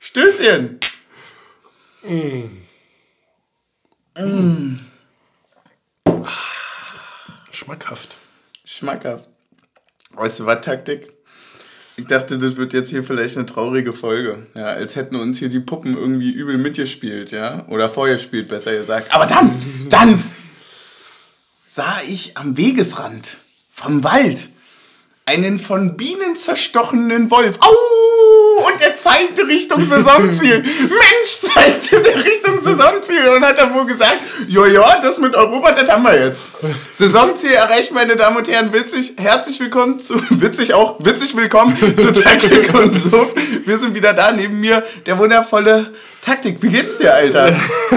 Stößchen. Mm. Mm. Schmackhaft. Schmackhaft. Weißt du was, Taktik? Ich dachte, das wird jetzt hier vielleicht eine traurige Folge. Ja, als hätten uns hier die Puppen irgendwie übel mitgespielt, ja? Oder vorgespielt, besser gesagt. Aber dann, dann sah ich am Wegesrand vom Wald einen von Bienen zerstochenen Wolf. Au! Und er zeigte Richtung Saisonziel. Mensch, zeigte der Richtung Saisonziel. Und hat dann wohl gesagt, ja, ja, das mit Europa, das haben wir jetzt. Saisonziel erreicht, meine Damen und Herren. Witzig, herzlich willkommen zu, witzig auch, witzig willkommen zu Taktik und so. Wir sind wieder da, neben mir der wundervolle Taktik. Wie geht's dir, Alter? oh,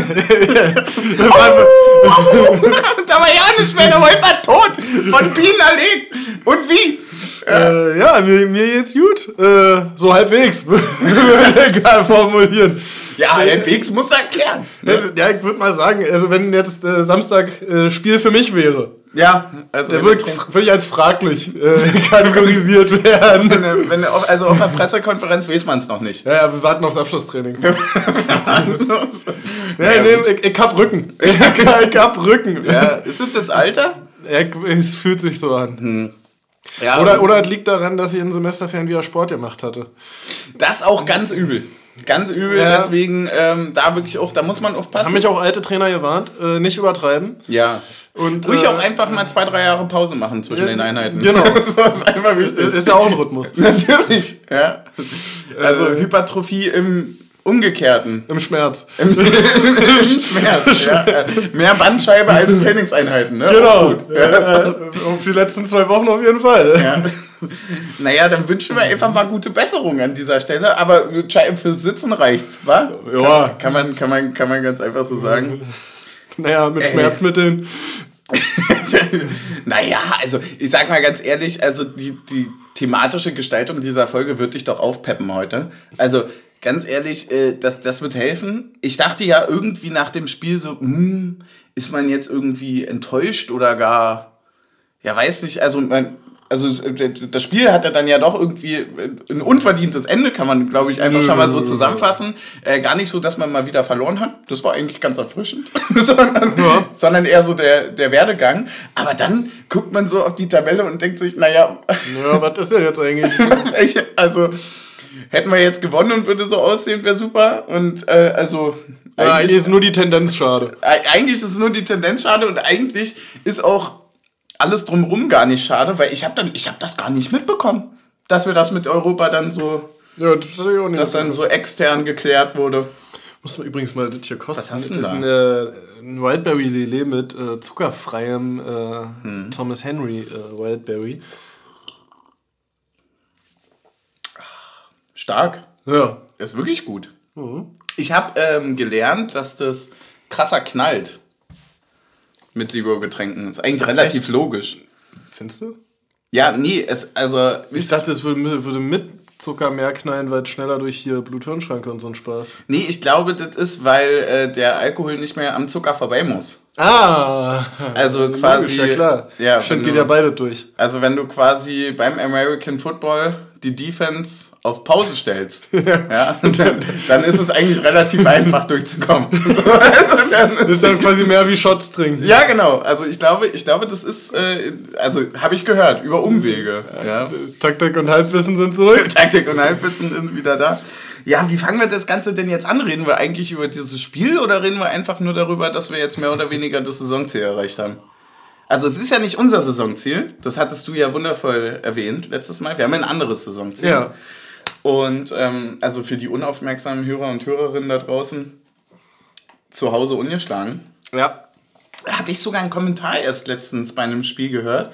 oh, da war ja nicht mehr, der Wolf war tot, von Bienen erlegt. Und wie? Äh, ja, mir, mir geht's gut. Äh, so halbwegs. Egal formulieren. Ja, halbwegs muss er erklären. Also, ja, ich würde mal sagen, also wenn jetzt äh, Samstag äh, Spiel für mich wäre. Ja, also der würde würd ich als fraglich äh, kategorisiert werden. Wenn, wenn, also auf der Pressekonferenz weiß man es noch nicht. Ja, ja, wir warten aufs Abschlusstraining. wir warten aufs ja, ja, nee, ich, ich hab Rücken. Ich, ich hab Rücken. Ja, ist das das Alter? Ja, es fühlt sich so an. Hm. Ja, oder, oder es liegt daran, dass ich in Semesterferien wieder Sport gemacht hatte. Das auch ganz übel. Ganz übel, ja. deswegen ähm, da wirklich auch, da muss man aufpassen. Haben mich auch alte Trainer gewarnt, äh, nicht übertreiben. Ja. Und, Ruhig äh, auch einfach mal zwei, drei Jahre Pause machen zwischen ja, den Einheiten. Genau. das ist einfach wichtig. Ist ja auch ein Rhythmus. Natürlich, ja. Also äh, Hypertrophie im Umgekehrten. Im Schmerz. Im, im Schmerz, ja. Mehr Bandscheibe als Trainingseinheiten, ne? Genau. Gut. Ja, ja, die letzten zwei Wochen auf jeden Fall. Ja. Naja, dann wünschen wir einfach mal gute Besserung an dieser Stelle. Aber fürs Sitzen reicht's, wa? Ja. Kann, kann, man, kann, man, kann man ganz einfach so sagen. Naja, mit Schmerzmitteln. naja, also ich sag mal ganz ehrlich, also die, die thematische Gestaltung dieser Folge wird dich doch aufpeppen heute. Also ganz ehrlich, äh, das, das wird helfen. Ich dachte ja irgendwie nach dem Spiel so, hm, ist man jetzt irgendwie enttäuscht oder gar, ja, weiß nicht, also man, also das Spiel hat ja dann ja doch irgendwie ein unverdientes Ende, kann man, glaube ich, einfach schon mal so zusammenfassen. Äh, gar nicht so, dass man mal wieder verloren hat. Das war eigentlich ganz erfrischend. sondern, ja. sondern eher so der, der Werdegang. Aber dann guckt man so auf die Tabelle und denkt sich, naja. Ja, was ist denn jetzt eigentlich? also hätten wir jetzt gewonnen und würde so aussehen, wäre super. Und äh, also. Ja, eigentlich ist nur die Tendenz schade. Eigentlich ist es nur die Tendenz schade und eigentlich ist auch alles drumherum gar nicht schade, weil ich habe dann, ich habe das gar nicht mitbekommen, dass wir das mit Europa dann so, ja, das dass dann so extern geklärt wurde. Muss man übrigens mal das hier kosten. Was das ist eine, ein Wildberry Lillet mit äh, zuckerfreiem äh, hm. Thomas Henry äh, Wildberry. Stark. Ja. Ist wirklich gut. Mhm. Ich habe ähm, gelernt, dass das krasser knallt mit Zero-Getränken. Ist eigentlich relativ echt? logisch. Findest du? Ja, nee, es, also. Ich dachte, es würde, würde mit Zucker mehr knallen, weil es schneller durch hier Bluthirnschranke und so ein Spaß. Nee, ich glaube, das ist, weil äh, der Alkohol nicht mehr am Zucker vorbei muss. Ah! Also quasi. Logisch, ja klar. Ja, Stimmt, geht ja beide durch. Also wenn du quasi beim American Football die Defense auf Pause stellst, ja, dann, dann, ist es eigentlich relativ einfach durchzukommen. So, also dann ist, ist dann quasi mehr wie Shots trinken. Ja, genau. Also ich glaube, ich glaube, das ist, äh, also habe ich gehört, über Umwege. Ja. Taktik und Halbwissen sind zurück. Taktik und Halbwissen sind wieder da. Ja, wie fangen wir das Ganze denn jetzt an? Reden wir eigentlich über dieses Spiel oder reden wir einfach nur darüber, dass wir jetzt mehr oder weniger das Saisonziel erreicht haben? Also es ist ja nicht unser Saisonziel, das hattest du ja wundervoll erwähnt letztes Mal. Wir haben ein anderes Saisonziel. Ja. Und ähm, also für die unaufmerksamen Hörer und Hörerinnen da draußen zu Hause ungeschlagen. Ja. Hatte ich sogar einen Kommentar erst letztens bei einem Spiel gehört,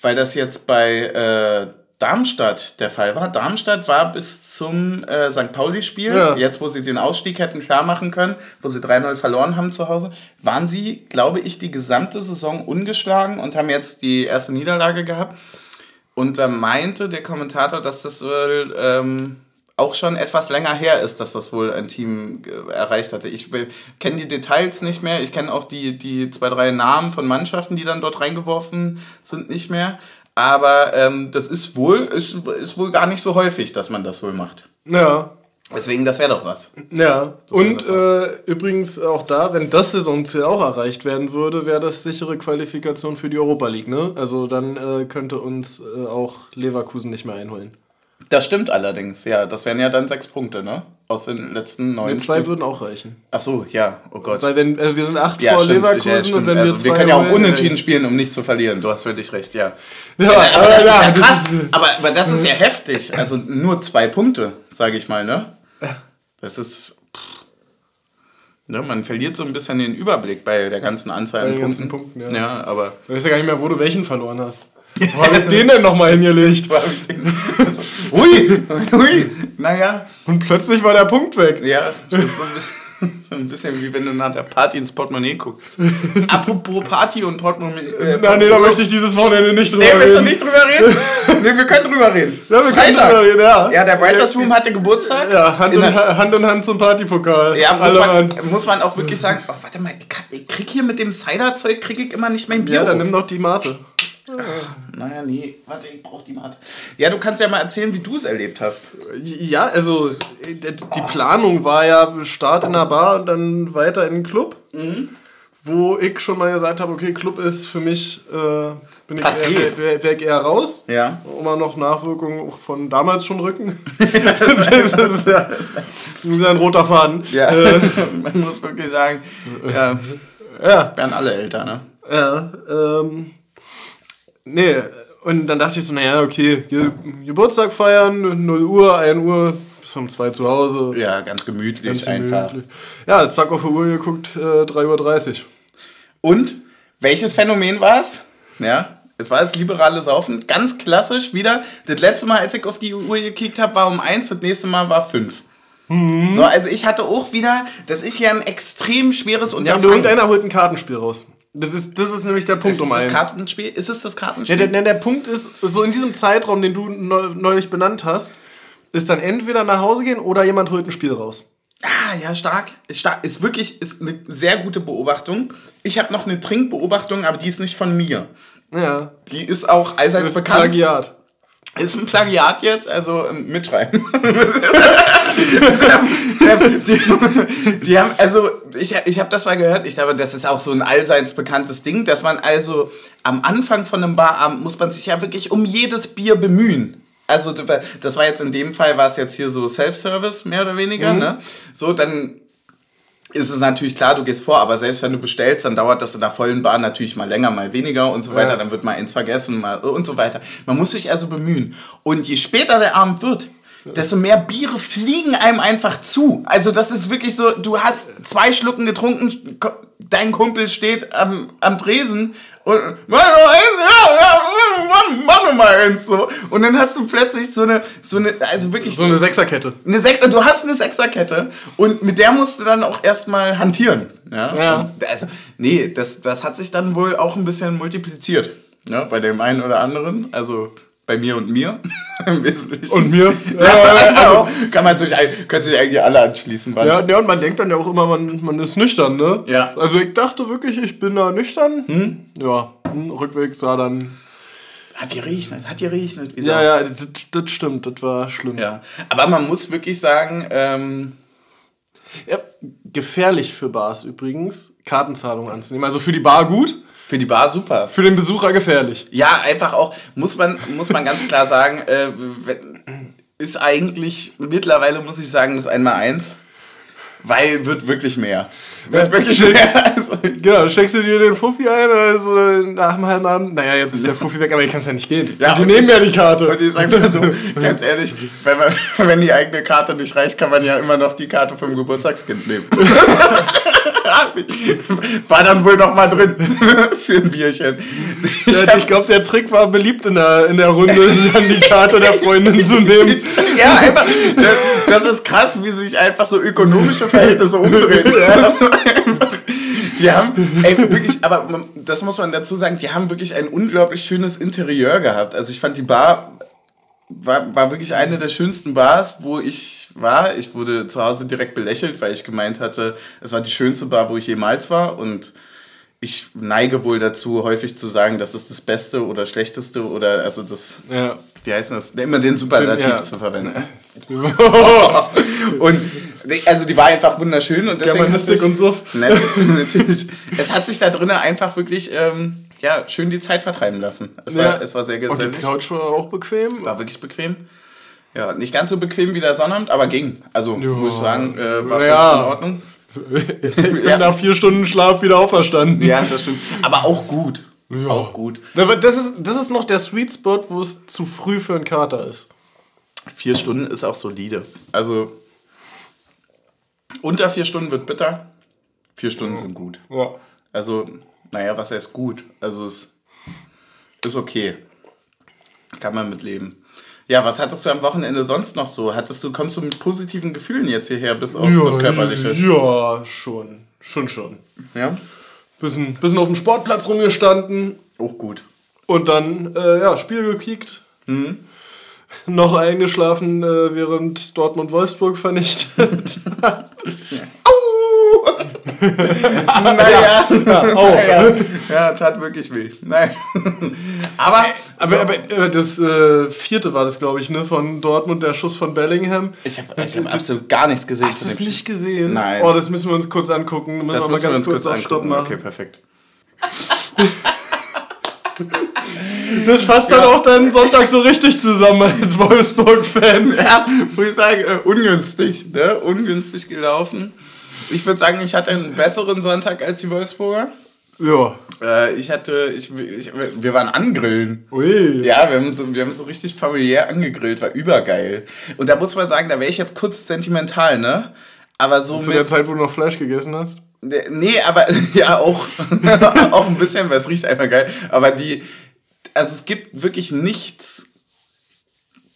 weil das jetzt bei äh, Darmstadt der Fall war. Darmstadt war bis zum äh, St. Pauli-Spiel, ja. jetzt wo sie den Ausstieg hätten klar machen können, wo sie 3-0 verloren haben zu Hause, waren sie, glaube ich, die gesamte Saison ungeschlagen und haben jetzt die erste Niederlage gehabt. Und da meinte der Kommentator, dass das wohl ähm, auch schon etwas länger her ist, dass das wohl ein Team äh, erreicht hatte. Ich kenne die Details nicht mehr. Ich kenne auch die, die zwei, drei Namen von Mannschaften, die dann dort reingeworfen sind, nicht mehr. Aber ähm, das ist wohl, ist, ist wohl gar nicht so häufig, dass man das wohl macht. Ja. Deswegen, das wäre doch was. Ja, und äh, übrigens auch da, wenn das Saisonziel auch erreicht werden würde, wäre das sichere Qualifikation für die Europa League, ne? Also dann äh, könnte uns äh, auch Leverkusen nicht mehr einholen. Das stimmt allerdings, ja. Das wären ja dann sechs Punkte, ne? Aus den letzten neun. Nee, zwei würden auch reichen. Ach so, ja, oh Gott. Weil wenn, also wir sind acht ja, vor stimmt, Leverkusen ja, und wenn also wir zwei. Wir können ja auch unentschieden spielen, um nicht zu verlieren. Du hast völlig recht, ja. ja aber, aber das ja, ist ja krass. Ist, aber, aber das ist ja heftig. Also nur zwei Punkte, sage ich mal, ne? Das ist. Ne, man verliert so ein bisschen den Überblick bei der ganzen Anzahl an Punkten. Punkten ja. ja, aber. Du weißt ja gar nicht mehr, wo du welchen verloren hast. Wo hab ich den denn nochmal hingelegt? Also, ui, ui, naja. Und plötzlich war der Punkt weg. Ja, das ist so ein bisschen. So ein bisschen wie wenn du nach der Party ins Portemonnaie guckst. Apropos Party und Portemonnaie. Äh, Nein, nee, da möchte ich dieses Wochenende nicht drüber nee, reden. Nee, willst du nicht drüber reden? nee, wir können drüber reden. Ja, wir Freitag. können drüber reden, ja. Ja, der Writers Room hatte Geburtstag. Ja, Hand in, Hand, in Hand zum Partypokal. Ja, muss man, muss man auch wirklich sagen, oh, warte mal, ich krieg hier mit dem Cider-Zeug krieg ich immer nicht mein Bier Ja, dann auf. nimm doch die Mate. Ach, naja, nee, warte, ich brauch die Mate. Ja, du kannst ja mal erzählen, wie du es erlebt hast. Ja, also die Planung war ja Start in der Bar und dann weiter in den Club. Mhm. Wo ich schon mal gesagt habe, okay, Club ist für mich, äh, bin ich eher, wär, wär ich eher raus. Ja. Immer noch Nachwirkungen von damals schon Rücken. das ist ja, ist ein roter Faden. Ja, äh, man muss wirklich sagen, ja, ja. werden alle älter, ne? Ja, ähm, Nee, und dann dachte ich so, naja, okay, Geburtstag feiern, 0 Uhr, 1 Uhr, bis um 2 zu Hause. Ja, ganz gemütlich ganz einfach. Gemütlich. Ja, zack auf die Uhr geguckt, äh, 3.30 Uhr. Und welches Phänomen war es? Ja, es war das liberale Saufen. Ganz klassisch wieder. Das letzte Mal, als ich auf die Uhr gekickt habe, war um 1, das nächste Mal war 5. Mhm. So, also ich hatte auch wieder, das ist ja ein extrem schweres Unterfangen. Ja, und irgendeiner holt ein Kartenspiel raus. Das ist, das ist nämlich der Punkt ist um eins. Das Kartenspiel? Ist es das Kartenspiel? Ja, der, der Punkt ist, so in diesem Zeitraum, den du neulich benannt hast, ist dann entweder nach Hause gehen oder jemand holt ein Spiel raus. Ah, ja, stark. Ist, stark. ist wirklich ist eine sehr gute Beobachtung. Ich habe noch eine Trinkbeobachtung, aber die ist nicht von mir. Ja. Die ist auch allseits bekannt. Plagiat. Ist ein Plagiat jetzt, also ähm, mitschreiben. die, die, haben, also ich, ich habe das mal gehört, ich glaube, das ist auch so ein allseits bekanntes Ding, dass man also am Anfang von einem Barabend muss man sich ja wirklich um jedes Bier bemühen. Also das war jetzt in dem Fall, war es jetzt hier so Self-Service, mehr oder weniger, mhm. ne? So, dann ist es natürlich klar, du gehst vor, aber selbst wenn du bestellst, dann dauert das in der vollen Bahn natürlich mal länger, mal weniger und so weiter. Ja. Dann wird mal eins vergessen mal und so weiter. Man muss sich also bemühen. Und je später der Abend wird, desto mehr Biere fliegen einem einfach zu. Also das ist wirklich so, du hast zwei Schlucken getrunken, dein Kumpel steht am, am Tresen und mach noch eins, ja, ja, mach, noch mal eins so. Und dann hast du plötzlich so eine, so eine, also wirklich. So eine Sechserkette. Eine Sech du hast eine Sechserkette und mit der musst du dann auch erstmal hantieren. Ja. ja. Also, nee, das, das hat sich dann wohl auch ein bisschen multipliziert. Ja, bei dem einen oder anderen. Also bei mir und mir. Im Wesentlichen. Und mir. Ja, ja, also, kann man sich, können sich eigentlich alle anschließen. Ja, ja, und man denkt dann ja auch immer, man, man ist nüchtern, ne? Ja. Also ich dachte wirklich, ich bin da nüchtern. Hm? Ja, hm, Rückweg sah dann... Hat geregnet, hat geregnet. Ja, ja, das, das, stimmt, das war schlimm. Ja, aber man muss wirklich sagen... Ähm, ja, gefährlich für Bars übrigens, Kartenzahlungen anzunehmen. Also für die Bar gut, für die Bar super. Für den Besucher gefährlich. Ja, einfach auch, muss man, muss man ganz klar sagen, äh, ist eigentlich, mittlerweile muss ich sagen, das einmal eins. Weil wird wirklich mehr. Wird wirklich mehr. Also, genau, steckst du dir den Fuffi ein oder so nach dem halben Abend? Naja, jetzt ist der Fuffi weg, aber ich kann es ja nicht gehen. Ja, die nehmen ja die Karte. Und ich sag mal so, ganz ehrlich, wenn, man, wenn die eigene Karte nicht reicht, kann man ja immer noch die Karte vom Geburtstagskind nehmen. war dann wohl noch mal drin für ein Bierchen. Ich, ja, ich glaube, der Trick war beliebt in der, in der Runde, dann die Karte der Freundin zu nehmen. Ja, einfach, das, ist krass, wie sich einfach so ökonomische Verhältnisse umdrehen. Die haben, ey, wirklich, aber das muss man dazu sagen, die haben wirklich ein unglaublich schönes Interieur gehabt. Also ich fand die Bar war, war wirklich eine der schönsten Bars, wo ich war. Ich wurde zu Hause direkt belächelt, weil ich gemeint hatte, es war die schönste Bar, wo ich jemals war. Und ich neige wohl dazu, häufig zu sagen, das ist das Beste oder Schlechteste oder also das, ja. wie heißt das, immer den Superlativ ja. zu verwenden. und also die war einfach wunderschön und deswegen Germanistik und so. natürlich. Es hat sich da drinnen einfach wirklich ähm, ja, schön die Zeit vertreiben lassen. Es war, ja. es war sehr gesellig. Und die Couch war auch bequem? War wirklich bequem. Ja, nicht ganz so bequem wie der Sonnabend, aber ging. Also ja. muss ich sagen, äh, war ja. in Ordnung. ich bin ja. nach vier Stunden Schlaf wieder auferstanden. Ja, das stimmt. Aber auch gut. Ja. Auch gut. Das ist, das ist noch der Sweet Spot, wo es zu früh für einen Kater ist. Vier Stunden ist auch solide. Also unter vier Stunden wird bitter. Vier Stunden ja. sind gut. Ja. Also, naja, was heißt gut? Also es ist okay. Kann man mitleben. Ja, was hattest du am Wochenende sonst noch so? Hattest du, kommst du mit positiven Gefühlen jetzt hierher bis auf ja, das Körperliche? Ja, schon. Schon, schon. Ja? Bisschen, bisschen auf dem Sportplatz rumgestanden. Auch gut. Und dann, äh, ja, Spiel gekickt. Mhm. Noch eingeschlafen, äh, während Dortmund Wolfsburg vernichtet hat. Au! naja, ja, oh. naja. ja, tat wirklich weh. Nein. aber, aber, aber, aber das äh, vierte war das, glaube ich, ne, von Dortmund, der Schuss von Bellingham. Ich habe hab absolut gar nichts gesehen. Hast du es nicht gesehen? Nein. Oh, das müssen wir uns kurz angucken. Müssen das wir müssen mal ganz wir uns kurz, kurz angucken. Okay, perfekt. Das fasst dann auch deinen Sonntag so richtig zusammen als Wolfsburg-Fan. Ja, muss ich sagen, äh, ungünstig, ne? Ungünstig gelaufen. Ich würde sagen, ich hatte einen besseren Sonntag als die Wolfsburger. Ja. Äh, ich hatte, ich, ich, wir waren angrillen. Ui. Ja, wir haben, so, wir haben so richtig familiär angegrillt, war übergeil. Und da muss man sagen, da wäre ich jetzt kurz sentimental, ne? Aber so. Zu der Zeit, wo du noch Fleisch gegessen hast? Nee, aber ja, auch, auch ein bisschen, weil es riecht einfach geil. Aber die, also es gibt wirklich nichts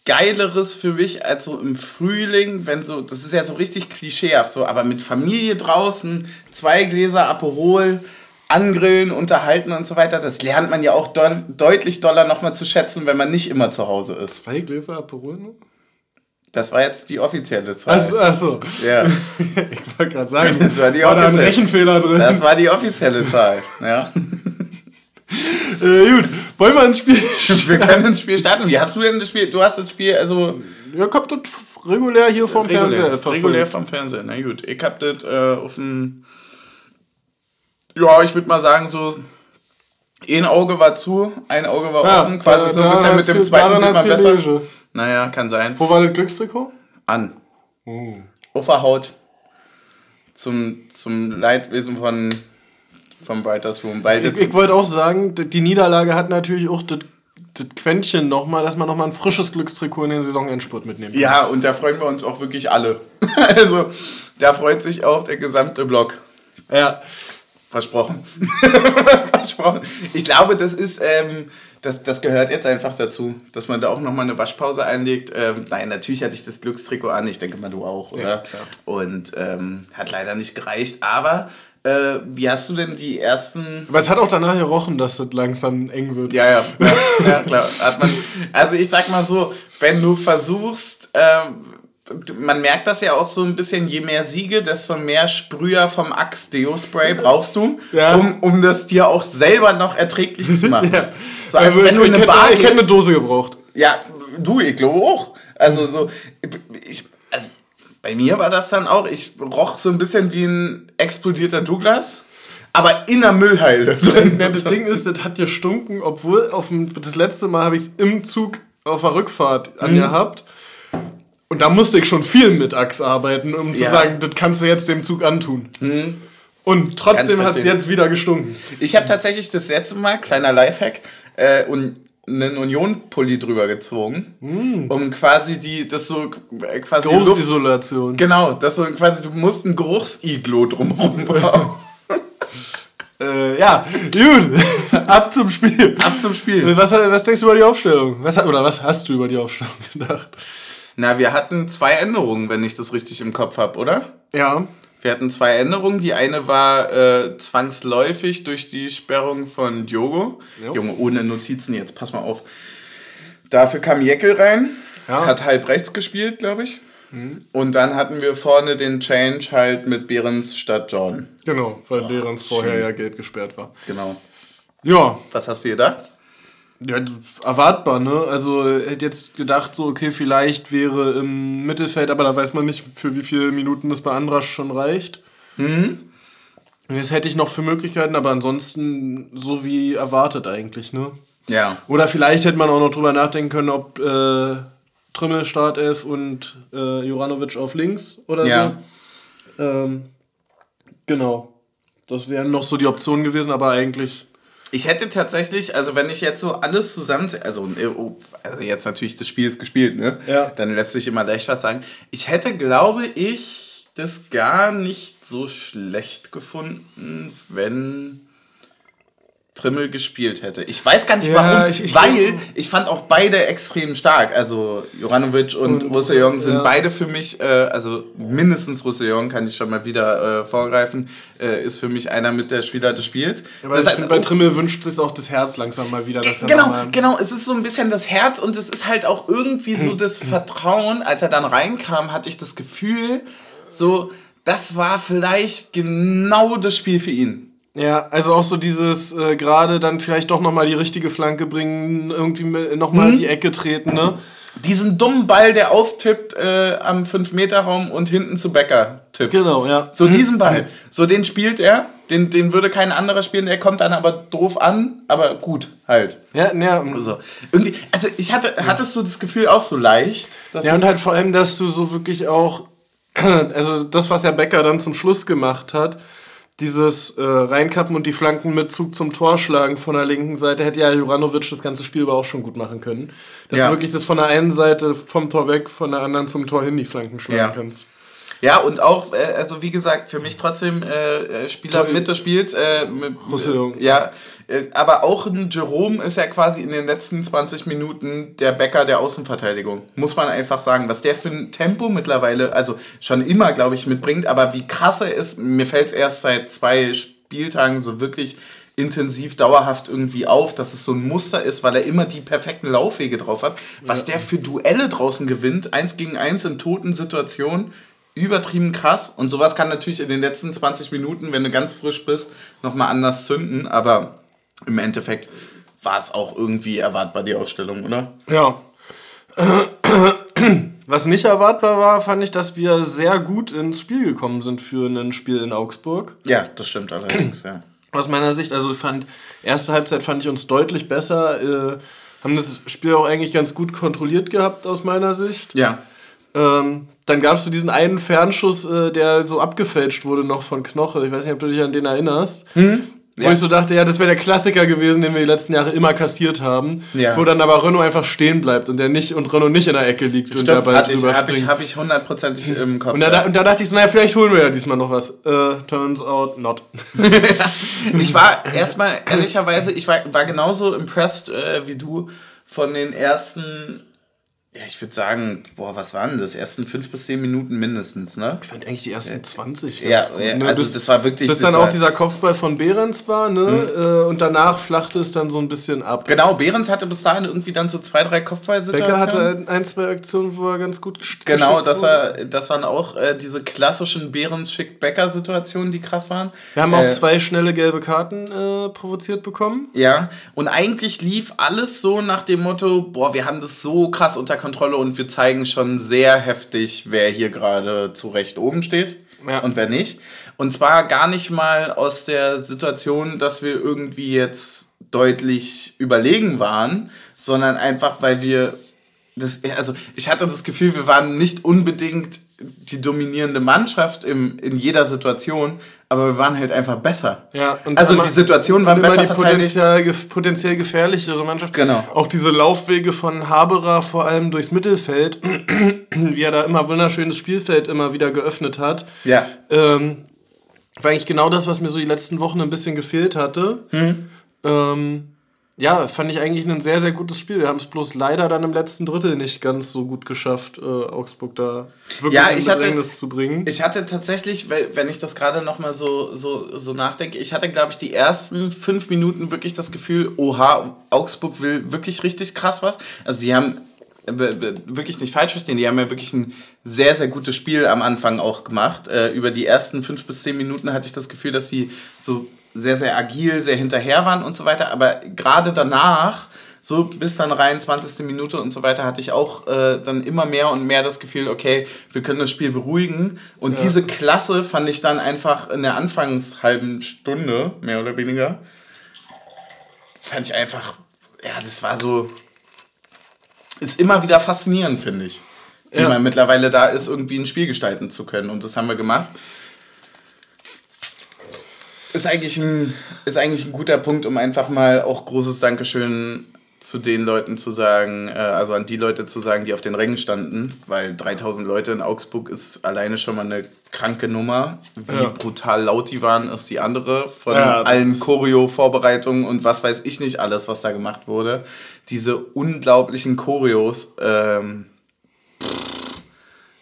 Geileres für mich als so im Frühling, wenn so, das ist ja so richtig klischeehaft so, aber mit Familie draußen, zwei Gläser Aperol, angrillen, unterhalten und so weiter, das lernt man ja auch de deutlich doller nochmal zu schätzen, wenn man nicht immer zu Hause ist. Zwei Gläser Aperol nur? Das war jetzt die offizielle Zahl. Achso. Ach so. Ja. ich wollte gerade sagen, das war, die war da ein Rechenfehler drin. Das war die offizielle Zahl, ja. Äh, gut, wollen wir ins Spiel Wir können ins Spiel starten. Wie hast du denn das Spiel? Du hast das Spiel, also. Ja, ich hab das regulär hier vom regulär, Fernseher. Regulär vom Fernseher, na gut. Ich hab das äh, auf dem. Ja, ich würde mal sagen, so. Ein Auge war zu, ein Auge war ja, offen. Quasi da, so ein bisschen mit dem zweiten sieht man besser. Lege. Naja, kann sein. Wo war das Glückstrikot? An. Oh. Auf der Haut. Zum, zum Leidwesen von vom Writers Room. Weil ich, ich wollte auch sagen, die Niederlage hat natürlich auch das, das Quäntchen nochmal, dass man nochmal ein frisches Glückstrikot in den Saisonendspurt mitnimmt. Ja, und da freuen wir uns auch wirklich alle. also, da freut sich auch der gesamte Block. Ja. Versprochen. Versprochen. Ich glaube, das ist, ähm, das, das gehört jetzt einfach dazu, dass man da auch nochmal eine Waschpause einlegt. Ähm, nein, natürlich hatte ich das Glückstrikot an, ich denke mal du auch, oder? Ja, klar. Und ähm, hat leider nicht gereicht, aber äh, wie hast du denn die ersten. Aber es hat auch danach gerochen, dass es langsam eng wird. Ja, ja, ja, ja klar. Man, also ich sag mal so, wenn du versuchst, äh, man merkt das ja auch so ein bisschen, je mehr Siege, desto mehr Sprüher vom Axe Deo Spray brauchst du, ja. um, um das dir auch selber noch erträglich zu machen. ja. so, also, also wenn du in eine Bar Ich hätte eine Dose gebraucht. Ja, du, ich glaube auch. Also so, ich, bei mir war das dann auch, ich roch so ein bisschen wie ein explodierter Douglas, aber in der Müllhalde drin. Ja, das Ding ist, das hat gestunken, obwohl auf dem, das letzte Mal habe ich es im Zug auf der Rückfahrt mhm. angehabt. Und da musste ich schon viel mit Axe arbeiten, um zu sagen, das kannst du jetzt dem Zug antun. Mhm. Und trotzdem hat es jetzt wieder gestunken. Ich habe tatsächlich das letzte Mal, kleiner Lifehack, äh, und einen Union-Pulli drüber gezogen, mm. um quasi die, das so äh, quasi. Geruchsisolation. Luft, genau, das so quasi, du musst ein Geruchsiglo drumherum bauen. äh, ja, gut, ab zum Spiel. Ab zum Spiel. Was, was denkst du über die Aufstellung? Was, oder was hast du über die Aufstellung gedacht? Na, wir hatten zwei Änderungen, wenn ich das richtig im Kopf habe, oder? Ja. Wir hatten zwei Änderungen. Die eine war äh, zwangsläufig durch die Sperrung von Diogo. Jo. Junge, ohne Notizen jetzt, pass mal auf. Dafür kam Jeckel rein. Ja. Hat halb rechts gespielt, glaube ich. Mhm. Und dann hatten wir vorne den Change halt mit Behrens statt John. Genau, weil oh, Behrens vorher schön. ja Geld gesperrt war. Genau. Ja. Was hast du hier da? Ja, erwartbar, ne? Also hätte jetzt gedacht, so, okay, vielleicht wäre im Mittelfeld, aber da weiß man nicht, für wie viele Minuten das bei Andrasch schon reicht. Mhm. Das hätte ich noch für Möglichkeiten, aber ansonsten so wie erwartet eigentlich, ne? Ja. Oder vielleicht hätte man auch noch drüber nachdenken können, ob äh, Trimmel Startelf und äh, Juranovic auf links oder ja. so. Ähm, genau. Das wären noch so die Optionen gewesen, aber eigentlich ich hätte tatsächlich, also wenn ich jetzt so alles zusammen, also, äh, oh, also jetzt natürlich das Spiel ist gespielt, ne? Ja. Dann lässt sich immer leicht was sagen. Ich hätte, glaube ich, das gar nicht so schlecht gefunden, wenn Trimmel gespielt hätte. Ich weiß gar nicht ja, warum, ich, ich weil ich fand auch beide extrem stark. Also Joranovic und, und Roussillon sind ja. beide für mich, äh, also mindestens Roussillon kann ich schon mal wieder äh, vorgreifen, äh, ist für mich einer mit der Spieler des Spiels. Aber das heißt, bei Trimmel wünscht sich auch das Herz langsam mal wieder. Dass er genau, genau. Es ist so ein bisschen das Herz und es ist halt auch irgendwie so das Vertrauen. Als er dann reinkam, hatte ich das Gefühl, so, das war vielleicht genau das Spiel für ihn. Ja, also auch so dieses äh, gerade dann vielleicht doch nochmal die richtige Flanke bringen, irgendwie nochmal hm? in die Ecke treten, ne? Diesen dummen Ball, der auftippt äh, am 5-Meter-Raum und hinten zu Becker tippt. Genau, ja. So mhm. diesen Ball. So den spielt er, den, den würde kein anderer spielen, der kommt dann aber doof an, aber gut halt. Ja, ja. Also, irgendwie, also ich hatte, hattest du das Gefühl auch so leicht? ja, und halt vor allem, dass du so wirklich auch, also das, was der Becker dann zum Schluss gemacht hat, dieses äh, Reinkappen und die Flanken mit Zug zum Tor schlagen von der linken Seite hätte ja Juranovic das ganze Spiel aber auch schon gut machen können. Dass ja. du wirklich das von der einen Seite vom Tor weg, von der anderen zum Tor hin die Flanken schlagen ja. kannst. Ja, und auch, äh, also wie gesagt, für mich trotzdem äh, äh Spieler mit des Spiels. Äh, mit, ja, äh, aber auch ein Jerome ist ja quasi in den letzten 20 Minuten der Bäcker der Außenverteidigung. Muss man einfach sagen. Was der für ein Tempo mittlerweile, also schon immer, glaube ich, mitbringt, aber wie krass er ist, mir fällt es erst seit zwei Spieltagen so wirklich intensiv, dauerhaft irgendwie auf, dass es so ein Muster ist, weil er immer die perfekten Laufwege drauf hat. Was ja. der für Duelle draußen gewinnt, eins gegen eins in toten Situationen, übertrieben krass. Und sowas kann natürlich in den letzten 20 Minuten, wenn du ganz frisch bist, nochmal anders zünden. Aber im Endeffekt war es auch irgendwie erwartbar, die Aufstellung, oder? Ja. Was nicht erwartbar war, fand ich, dass wir sehr gut ins Spiel gekommen sind für ein Spiel in Augsburg. Ja, das stimmt allerdings, ja. Aus meiner Sicht, also fand, erste Halbzeit fand ich uns deutlich besser, äh, haben das Spiel auch eigentlich ganz gut kontrolliert gehabt, aus meiner Sicht. Ja. Ähm, dann gab es so diesen einen Fernschuss, äh, der so abgefälscht wurde noch von Knoche. Ich weiß nicht, ob du dich an den erinnerst. Hm? Wo ja. ich so dachte, ja, das wäre der Klassiker gewesen, den wir die letzten Jahre immer kassiert haben. Ja. Wo dann aber Renault einfach stehen bleibt und der nicht und Renault nicht in der Ecke liegt Stimmt, und der Ball drüber Habe ich, hab ich hundertprozentig im Kopf. Und da, ja. und da dachte ich so, naja, vielleicht holen wir ja diesmal noch was. Uh, turns out not. ich war erstmal, ehrlicherweise, ich war, war genauso impressed äh, wie du von den ersten ja, ich würde sagen, boah, was waren das? Ersten fünf bis zehn Minuten mindestens, ne? Ich fand eigentlich die ersten ja. 20. Ja, ja ne? also bis, das war wirklich. Bis dann auch dieser Kopfball von Behrens war, ne? Mhm. Und danach flachte es dann so ein bisschen ab. Genau, Behrens hatte bis dahin irgendwie dann so zwei, drei Kopfballsituationen. Becker hatte ein, zwei Aktionen, wo er ganz gut Genau, das, war, das waren auch äh, diese klassischen Behrens schickt Becker-Situationen, die krass waren. Wir haben auch äh, zwei schnelle gelbe Karten äh, provoziert bekommen. Ja, und eigentlich lief alles so nach dem Motto, boah, wir haben das so krass unter Kontrolle und wir zeigen schon sehr heftig, wer hier gerade zu Recht oben steht ja. und wer nicht. Und zwar gar nicht mal aus der Situation, dass wir irgendwie jetzt deutlich überlegen waren, sondern einfach, weil wir das, also ich hatte das Gefühl, wir waren nicht unbedingt die dominierende Mannschaft im, in jeder Situation, aber wir waren halt einfach besser. Ja, also die Situation war besser die potenziell, potenziell gefährlichere Mannschaft. Genau. Auch diese Laufwege von Haberer vor allem durchs Mittelfeld, wie er da immer wunderschönes Spielfeld immer wieder geöffnet hat. Ja. Ähm, war eigentlich genau das, was mir so die letzten Wochen ein bisschen gefehlt hatte. Hm. Ähm, ja, fand ich eigentlich ein sehr, sehr gutes Spiel. Wir haben es bloß leider dann im letzten Drittel nicht ganz so gut geschafft, äh, Augsburg da wirklich ja, ich hatte, zu bringen. Ich hatte tatsächlich, wenn ich das gerade nochmal so, so, so nachdenke, ich hatte, glaube ich, die ersten fünf Minuten wirklich das Gefühl, oha, Augsburg will wirklich richtig krass was. Also die haben wirklich nicht falsch verstehen, die haben ja wirklich ein sehr, sehr gutes Spiel am Anfang auch gemacht. Äh, über die ersten fünf bis zehn Minuten hatte ich das Gefühl, dass sie so sehr, sehr agil, sehr hinterher waren und so weiter. Aber gerade danach, so bis dann rein 20. Minute und so weiter, hatte ich auch äh, dann immer mehr und mehr das Gefühl, okay, wir können das Spiel beruhigen. Und ja. diese Klasse fand ich dann einfach in der anfangshalben Stunde, mehr oder weniger, fand ich einfach, ja, das war so, ist immer wieder faszinierend, finde ich. Wie ja. man mittlerweile da ist, irgendwie ein Spiel gestalten zu können. Und das haben wir gemacht. Ist eigentlich ein, ist eigentlich ein guter Punkt, um einfach mal auch großes Dankeschön zu den Leuten zu sagen, äh, also an die Leute zu sagen, die auf den Rängen standen, weil 3000 Leute in Augsburg ist alleine schon mal eine kranke Nummer. Wie ja. brutal laut die waren, ist die andere. Von ja, allen Choreo-Vorbereitungen und was weiß ich nicht alles, was da gemacht wurde. Diese unglaublichen Choreos, ähm,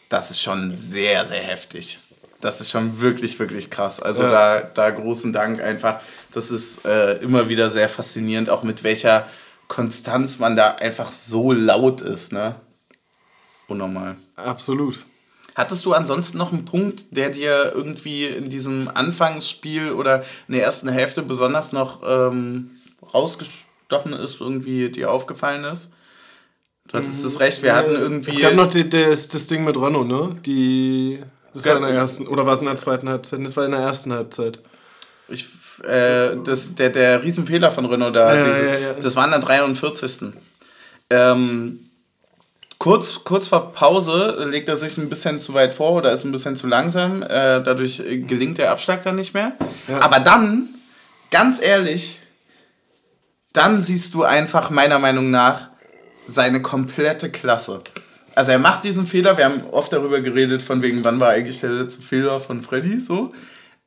das ist schon sehr, sehr heftig. Das ist schon wirklich, wirklich krass. Also ja. da, da großen Dank einfach. Das ist äh, immer wieder sehr faszinierend, auch mit welcher Konstanz man da einfach so laut ist, ne? Unnormal. Absolut. Hattest du ansonsten noch einen Punkt, der dir irgendwie in diesem Anfangsspiel oder in der ersten Hälfte besonders noch ähm, rausgestochen ist, irgendwie dir aufgefallen ist? Du hattest das recht, wir hatten irgendwie. Es gab noch die, das, das Ding mit Renault, ne? Die. Das war in der ersten. Oder war es in der zweiten Halbzeit? Das war in der ersten Halbzeit. Ich äh, das, der, der Riesenfehler von Renault da, ja, dieses, ja, ja, das war in der 43. Ähm, kurz, kurz vor Pause legt er sich ein bisschen zu weit vor oder ist ein bisschen zu langsam. Äh, dadurch gelingt der Abschlag dann nicht mehr. Aber dann, ganz ehrlich, dann siehst du einfach meiner Meinung nach seine komplette Klasse. Also er macht diesen Fehler, wir haben oft darüber geredet, von wegen, wann war eigentlich der letzte Fehler von Freddy, so.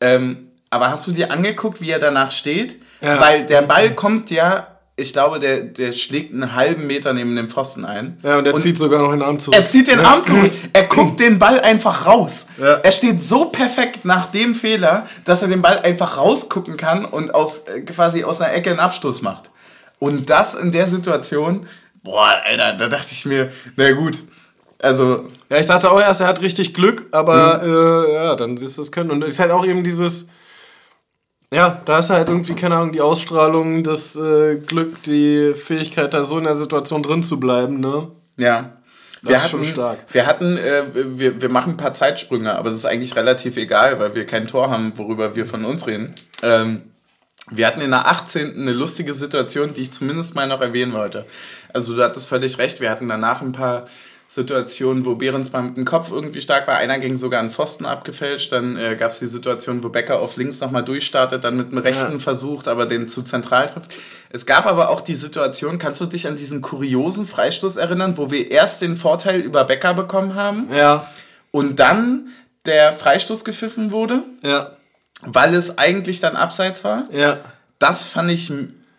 Ähm, aber hast du dir angeguckt, wie er danach steht? Ja. Weil der Ball kommt ja, ich glaube, der, der schlägt einen halben Meter neben dem Pfosten ein. Ja, und er und zieht sogar noch den Arm zurück. Er zieht den ja. Arm zurück. Er guckt den Ball einfach raus. Ja. Er steht so perfekt nach dem Fehler, dass er den Ball einfach rausgucken kann und auf äh, quasi aus einer Ecke einen Abstoß macht. Und das in der Situation, boah, Alter, da dachte ich mir, na gut, also. Ja, ich dachte auch erst, er hat richtig Glück, aber mhm. äh, ja, dann siehst du es können. Und es ist halt auch eben dieses ja, da ist halt irgendwie, keine Ahnung, die Ausstrahlung, das äh, Glück, die Fähigkeit, da so in der Situation drin zu bleiben, ne? Ja. Das wir ist hatten, schon stark. Wir hatten, äh, wir, wir machen ein paar Zeitsprünge, aber das ist eigentlich relativ egal, weil wir kein Tor haben, worüber wir von uns reden. Ähm, wir hatten in der 18. eine lustige Situation, die ich zumindest mal noch erwähnen wollte. Also du hattest völlig recht, wir hatten danach ein paar Situation, wo Behrens mal mit dem Kopf irgendwie stark war. Einer ging sogar an Pfosten abgefälscht. Dann äh, gab es die Situation, wo Becker auf links nochmal durchstartet, dann mit dem rechten ja. versucht, aber den zu zentral trifft. Es gab aber auch die Situation, kannst du dich an diesen kuriosen Freistoß erinnern, wo wir erst den Vorteil über Becker bekommen haben? Ja. Und dann der Freistoß gepfiffen wurde? Ja. Weil es eigentlich dann abseits war? Ja. Das fand ich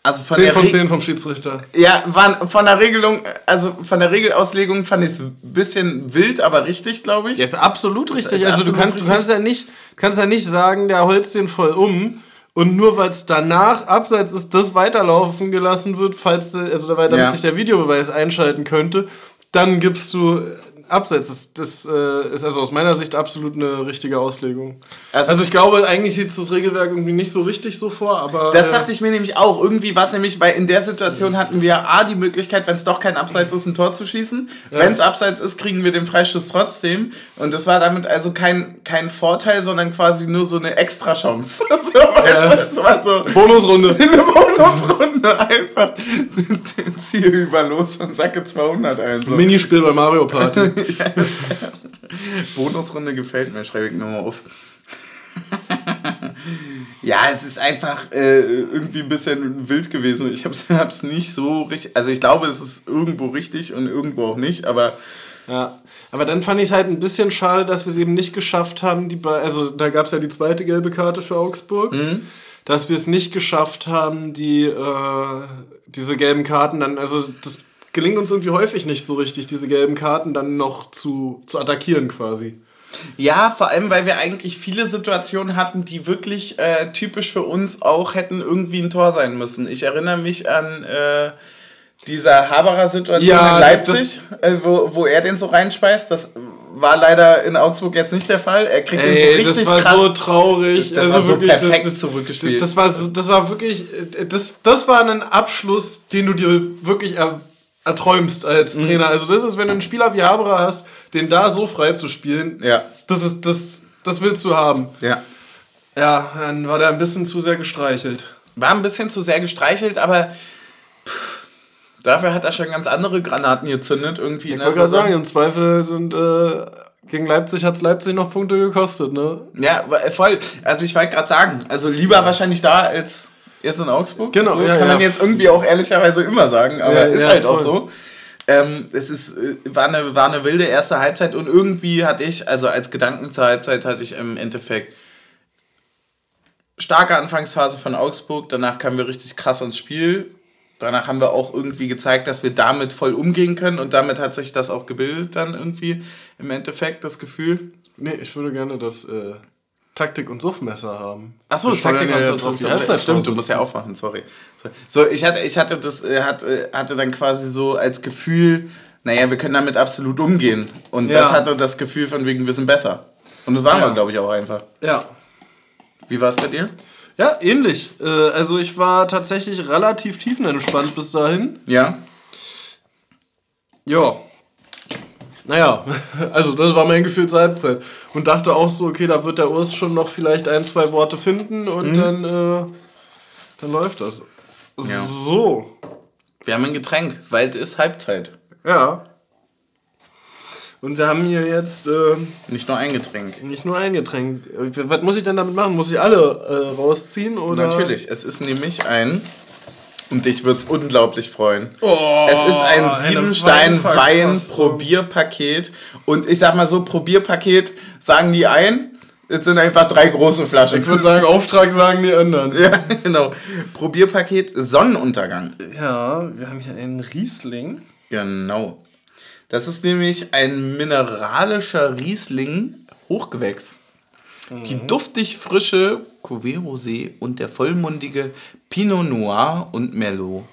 also von 10 von 10 vom Schiedsrichter. Ja, waren von der Regelung, also von der Regelauslegung fand ich es ein bisschen wild, aber richtig, glaube ich. Ja, ist absolut richtig. Ist also absolut du, kannst, richtig. du kannst ja nicht, kannst ja nicht sagen, der holzt den voll um und nur weil es danach abseits ist, das weiterlaufen gelassen wird, falls also damit ja. sich der Videobeweis einschalten könnte, dann gibst du abseits. Das, das äh, ist also aus meiner Sicht absolut eine richtige Auslegung. Also, also ich glaube, eigentlich sieht das Regelwerk irgendwie nicht so richtig so vor, aber. Das äh, dachte ich mir nämlich auch. Irgendwie war es nämlich, weil in der Situation hatten wir A, die Möglichkeit, wenn es doch kein Abseits ist, ein Tor zu schießen. Ja. Wenn es Abseits ist, kriegen wir den Freistoß trotzdem. Und das war damit also kein, kein Vorteil, sondern quasi nur so eine Extra-Chance. so, ja. so. Bonusrunde. Eine Bonusrunde. Einfach Ziel über los und sacke 200 ein. So. Minispiel bei Mario Party. Bonusrunde gefällt mir, schreibe ich nochmal auf. ja, es ist einfach äh, irgendwie ein bisschen wild gewesen. Ich habe es nicht so richtig. Also ich glaube, es ist irgendwo richtig und irgendwo auch nicht, aber. Ja, aber dann fand ich es halt ein bisschen schade, dass wir es eben nicht geschafft haben. Die also da gab es ja die zweite gelbe Karte für Augsburg. Mhm. Dass wir es nicht geschafft haben, die, äh, diese gelben Karten dann, also das gelingt uns irgendwie häufig nicht so richtig, diese gelben Karten dann noch zu, zu attackieren quasi. Ja, vor allem, weil wir eigentlich viele Situationen hatten, die wirklich äh, typisch für uns auch hätten irgendwie ein Tor sein müssen. Ich erinnere mich an äh, dieser Haberer-Situation ja, in Leipzig, das, äh, wo, wo er den so reinspeist, das war leider in Augsburg jetzt nicht der Fall. Er kriegt ey, den so richtig Das war krass. so traurig. Das, das also war so wirklich, perfekt das, zurückgespielt. Das war, das war wirklich, das, das war ein Abschluss, den du dir wirklich er, erträumst als mhm. Trainer. Also das ist, wenn du einen Spieler wie Haberer hast, den da so frei zu spielen, ja. das ist, das, das willst du haben. Ja. Ja, dann war der ein bisschen zu sehr gestreichelt. War ein bisschen zu sehr gestreichelt, aber Dafür hat er schon ganz andere Granaten gezündet irgendwie. Ich wollte gerade sagen, im Zweifel sind äh, gegen Leipzig hat es Leipzig noch Punkte gekostet, ne? Ja, voll. Also ich wollte gerade sagen, also lieber wahrscheinlich da als jetzt in Augsburg. Genau. So ja, kann ja. man jetzt irgendwie auch ehrlicherweise immer sagen, aber ja, ist halt voll. auch so. Ähm, es ist, äh, war, eine, war eine wilde erste Halbzeit und irgendwie hatte ich, also als Gedanken zur Halbzeit hatte ich im Endeffekt starke Anfangsphase von Augsburg, danach kamen wir richtig krass ins Spiel danach haben wir auch irgendwie gezeigt, dass wir damit voll umgehen können und damit hat sich das auch gebildet dann irgendwie im Endeffekt, das Gefühl. Nee, ich würde gerne das äh, Taktik- und Suffmesser haben. Achso, das Taktik und Suffmesser. Stimmt, du musst ja aufmachen, sorry. So, ich hatte, ich hatte das, äh, hatte, hatte dann quasi so als Gefühl, naja, wir können damit absolut umgehen. Und ja. das hatte das Gefühl von wegen, wir sind besser. Und das waren ja. wir, glaube ich, auch einfach. Ja. Wie war es bei dir? Ja, ähnlich. Äh, also ich war tatsächlich relativ tiefenentspannt bis dahin. Ja. Ja. Naja, also das war mein Gefühl zur Halbzeit. Und dachte auch so, okay, da wird der Urs schon noch vielleicht ein, zwei Worte finden und mhm. dann, äh, dann läuft das. Ja. So. Wir haben ein Getränk, weil es ist Halbzeit. Ja. Und wir haben hier jetzt. Äh, nicht nur ein Getränk. Nicht nur ein Getränk. Was muss ich denn damit machen? Muss ich alle äh, rausziehen? Oder? Natürlich. Es ist nämlich ein. Und dich würde es unglaublich freuen. Oh, es ist ein Siebenstein-Wein-Probierpaket. Und ich sag mal so: Probierpaket sagen die ein. Jetzt sind einfach drei große Flaschen. Ich würde sagen, Auftrag sagen die anderen. ja, genau. Probierpaket Sonnenuntergang. Ja, wir haben hier einen Riesling. Genau. Das ist nämlich ein mineralischer Riesling Hochgewächs. Mhm. Die duftig frische Cuvée Rosé und der vollmundige Pinot Noir und Merlot.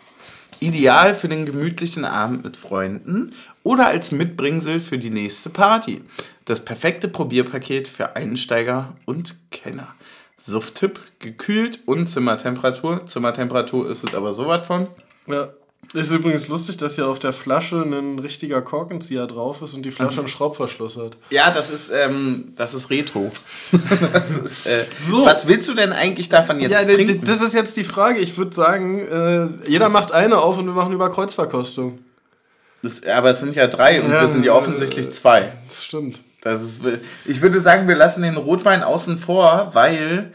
Ideal für den gemütlichen Abend mit Freunden oder als Mitbringsel für die nächste Party. Das perfekte Probierpaket für Einsteiger und Kenner. Sufttipp, gekühlt und Zimmertemperatur. Zimmertemperatur ist es aber so was von. Ja. Ist übrigens lustig, dass hier auf der Flasche ein richtiger Korkenzieher drauf ist und die Flasche einen Schraubverschluss hat. Ja, das ist, ähm, das ist Retro. das ist, äh, so. Was willst du denn eigentlich davon jetzt ja, trinken? Das ist jetzt die Frage. Ich würde sagen, äh, jeder macht eine auf und wir machen über Kreuzverkostung. Das, aber es sind ja drei und ja, wir sind ja offensichtlich äh, zwei. Das stimmt. Das ist, ich würde sagen, wir lassen den Rotwein außen vor, weil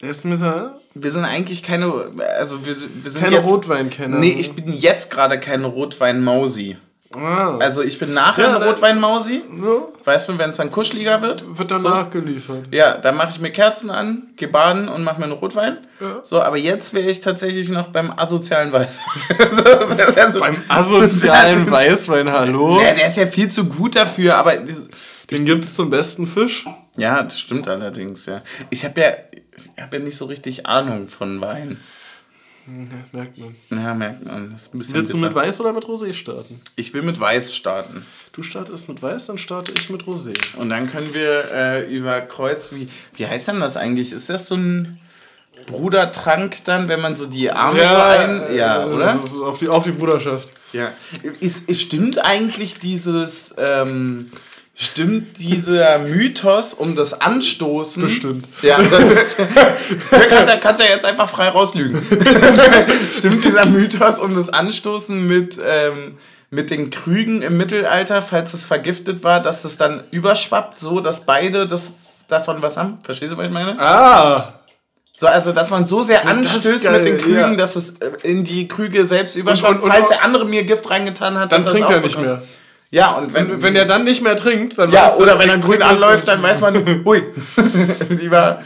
ist mir so, wir sind eigentlich keine, also wir, wir sind keine Rotweinkenner. Nee, ich bin jetzt gerade keine Rotwein-Mausi. Ah. Also ich bin nachher ja, eine Rotwein-Mausi. Ja. Weißt du, wenn es dann kuscheliger wird. Wird dann so. nachgeliefert. Ja, dann mache ich mir Kerzen an, geh baden und mache mir einen Rotwein. Ja. So, aber jetzt wäre ich tatsächlich noch beim asozialen Weißwein. also, beim asozialen Weißwein, hallo? Ja, der ist ja viel zu gut dafür, aber... Den gibt es zum besten Fisch? Ja, das stimmt allerdings, ja. Ich habe ja, ich habe ja nicht so richtig Ahnung von Wein. Ja, merkt man. Ja, merkt man. Willst bitter. du mit Weiß oder mit Rosé starten? Ich will mit Weiß starten. Du startest mit Weiß, dann starte ich mit Rosé. Und dann können wir äh, über Kreuz, wie, wie heißt denn das eigentlich? Ist das so ein Brudertrank dann, wenn man so die Arme ja, so ein... Ja, äh, oder? Also auf, die, auf die Bruderschaft. Ja. Ist, ist, stimmt eigentlich dieses... Ähm, Stimmt dieser Mythos um das Anstoßen? Bestimmt. Ja, kannst ja, kannst ja jetzt einfach frei rauslügen. Stimmt dieser Mythos um das Anstoßen mit, ähm, mit den Krügen im Mittelalter, falls es vergiftet war, dass das dann überschwappt, so dass beide das davon was haben? Verstehst du, was ich meine? Ah! So, also, dass man so sehr so, anstößt geil, mit den Krügen, ja. dass es äh, in die Krüge selbst überschwappt, falls der andere mir Gift reingetan hat. Dann trinkt er nicht mehr. Ja, und wenn, wenn er dann nicht mehr trinkt, dann Ja, oder wenn er grün anläuft, dann weiß man, hui, lieber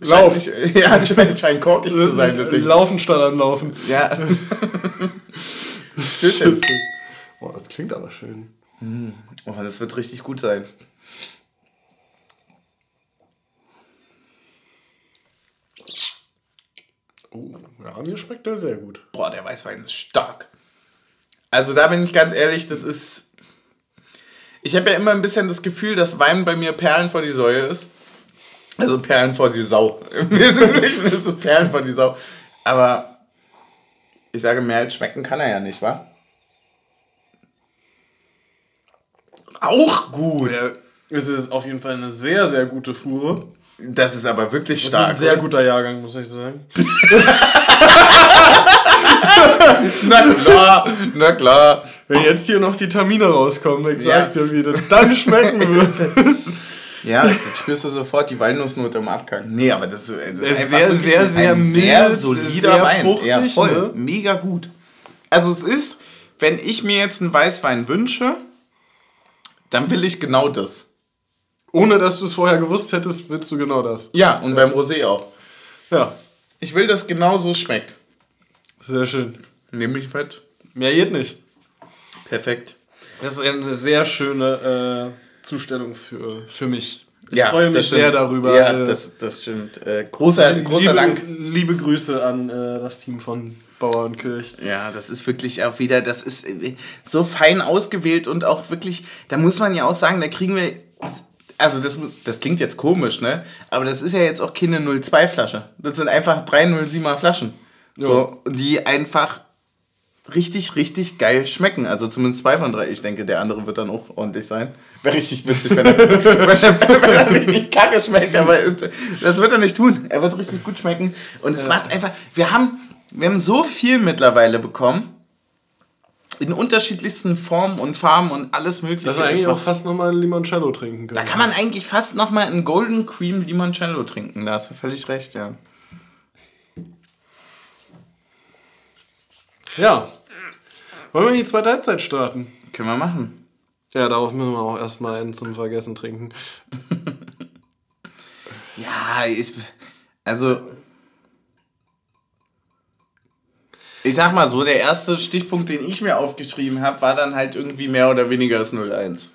Lauf. Scheint, ja, scheint, scheint korkig zu sein, das Ding. Laufen statt anlaufen. Ja. Oh, das klingt aber schön. Oh, das wird richtig gut sein. Oh, ja, mir schmeckt der sehr gut. Boah, der Weißwein ist stark. Also da bin ich ganz ehrlich, das ist. Ich habe ja immer ein bisschen das Gefühl, dass Wein bei mir Perlen vor die Säule ist. Also Perlen vor die Sau. Im Wesentlichen ist es Perlen vor die Sau. Aber ich sage, mehr als schmecken kann er ja nicht, wa? Auch gut. Ja, es ist auf jeden Fall eine sehr, sehr gute Fuhre. Das ist aber wirklich Das stark. ist ein sehr guter Jahrgang, muss ich sagen. Na klar, na klar. Wenn jetzt hier noch die Tamine rauskommen, ich Ja. sag dir wieder, dann schmecken wird. Ja, jetzt spürst du sofort die Walnussnote im Abgang. Nee, aber das, ist- das ist einfach sehr, sehr, ein sehr sehr mild, solider sehr Wein. fruchtig, ja, voll. ne? Mega gut. Also es ist, wenn ich mir jetzt einen Weißwein wünsche, dann will ich genau das. Ohne dass du es vorher gewusst hättest, willst du genau das. Ja, und beim Rosé auch. Ja, Ich will, dass genau so schmeckt. Sehr schön. Nehme ich mit. Mehr geht nicht. Perfekt. Das ist eine sehr schöne äh, Zustellung für, für mich. Ich ja, freue mich stimmt. sehr darüber. Ja, äh, das, das stimmt. Äh, großer großer liebe, Dank. Liebe Grüße an äh, das Team von Bauer und Kirch. Ja, das ist wirklich auch wieder, das ist äh, so fein ausgewählt und auch wirklich, da muss man ja auch sagen, da kriegen wir, also das, das klingt jetzt komisch, ne? Aber das ist ja jetzt auch keine 02-Flasche. Das sind einfach 307er Flaschen. So, die einfach richtig, richtig geil schmecken. Also zumindest zwei von drei. Ich denke, der andere wird dann auch ordentlich sein. Wäre richtig witzig, wenn er, wenn er, wenn er richtig kacke schmeckt. Aber das wird er nicht tun. Er wird richtig gut schmecken. Und es macht einfach. Wir haben, wir haben so viel mittlerweile bekommen. In unterschiedlichsten Formen und Farben und alles Mögliche. Dass wir Es eigentlich auch fast nochmal ein Limoncello trinken können. da kann man eigentlich fast noch mal einen Golden Cream Limoncello trinken. Da hast du völlig recht, ja. Ja. Wollen wir in die zweite Halbzeit starten? Können wir machen. Ja, darauf müssen wir auch erstmal einen zum Vergessen trinken. Ja, ich, also. Ich sag mal so, der erste Stichpunkt, den ich mir aufgeschrieben habe, war dann halt irgendwie mehr oder weniger das 01.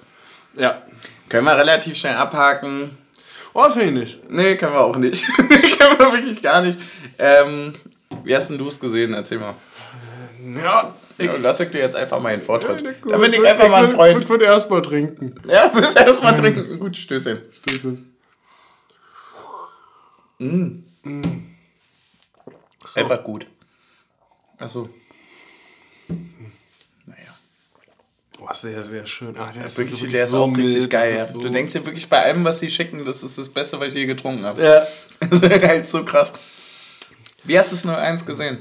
Ja. Können wir relativ schnell abhaken. Oh, finde ich nicht. Nee, können wir auch nicht. können wir wirklich gar nicht. Ähm, wie hast denn du es gesehen? Erzähl mal. Ja. Ja, lass ich dir jetzt einfach mal einen Vortritt. Ja, Da bin ich einfach mal ein Freund. Ich würde erstmal trinken. Ja, bis erstmal trinken. Gut, Stößchen. Einfach gut. Achso. Naja. Boah, sehr, sehr schön. Ach, der ist Wirklich, wirklich der ist so auch richtig mild, geil. das Ja. ist so- Du denkst dir wirklich bei allem, was sie schicken, das ist das Beste, was ich je getrunken habe. Ja. Das ist halt so krass. Wie hast du es 01 gesehen?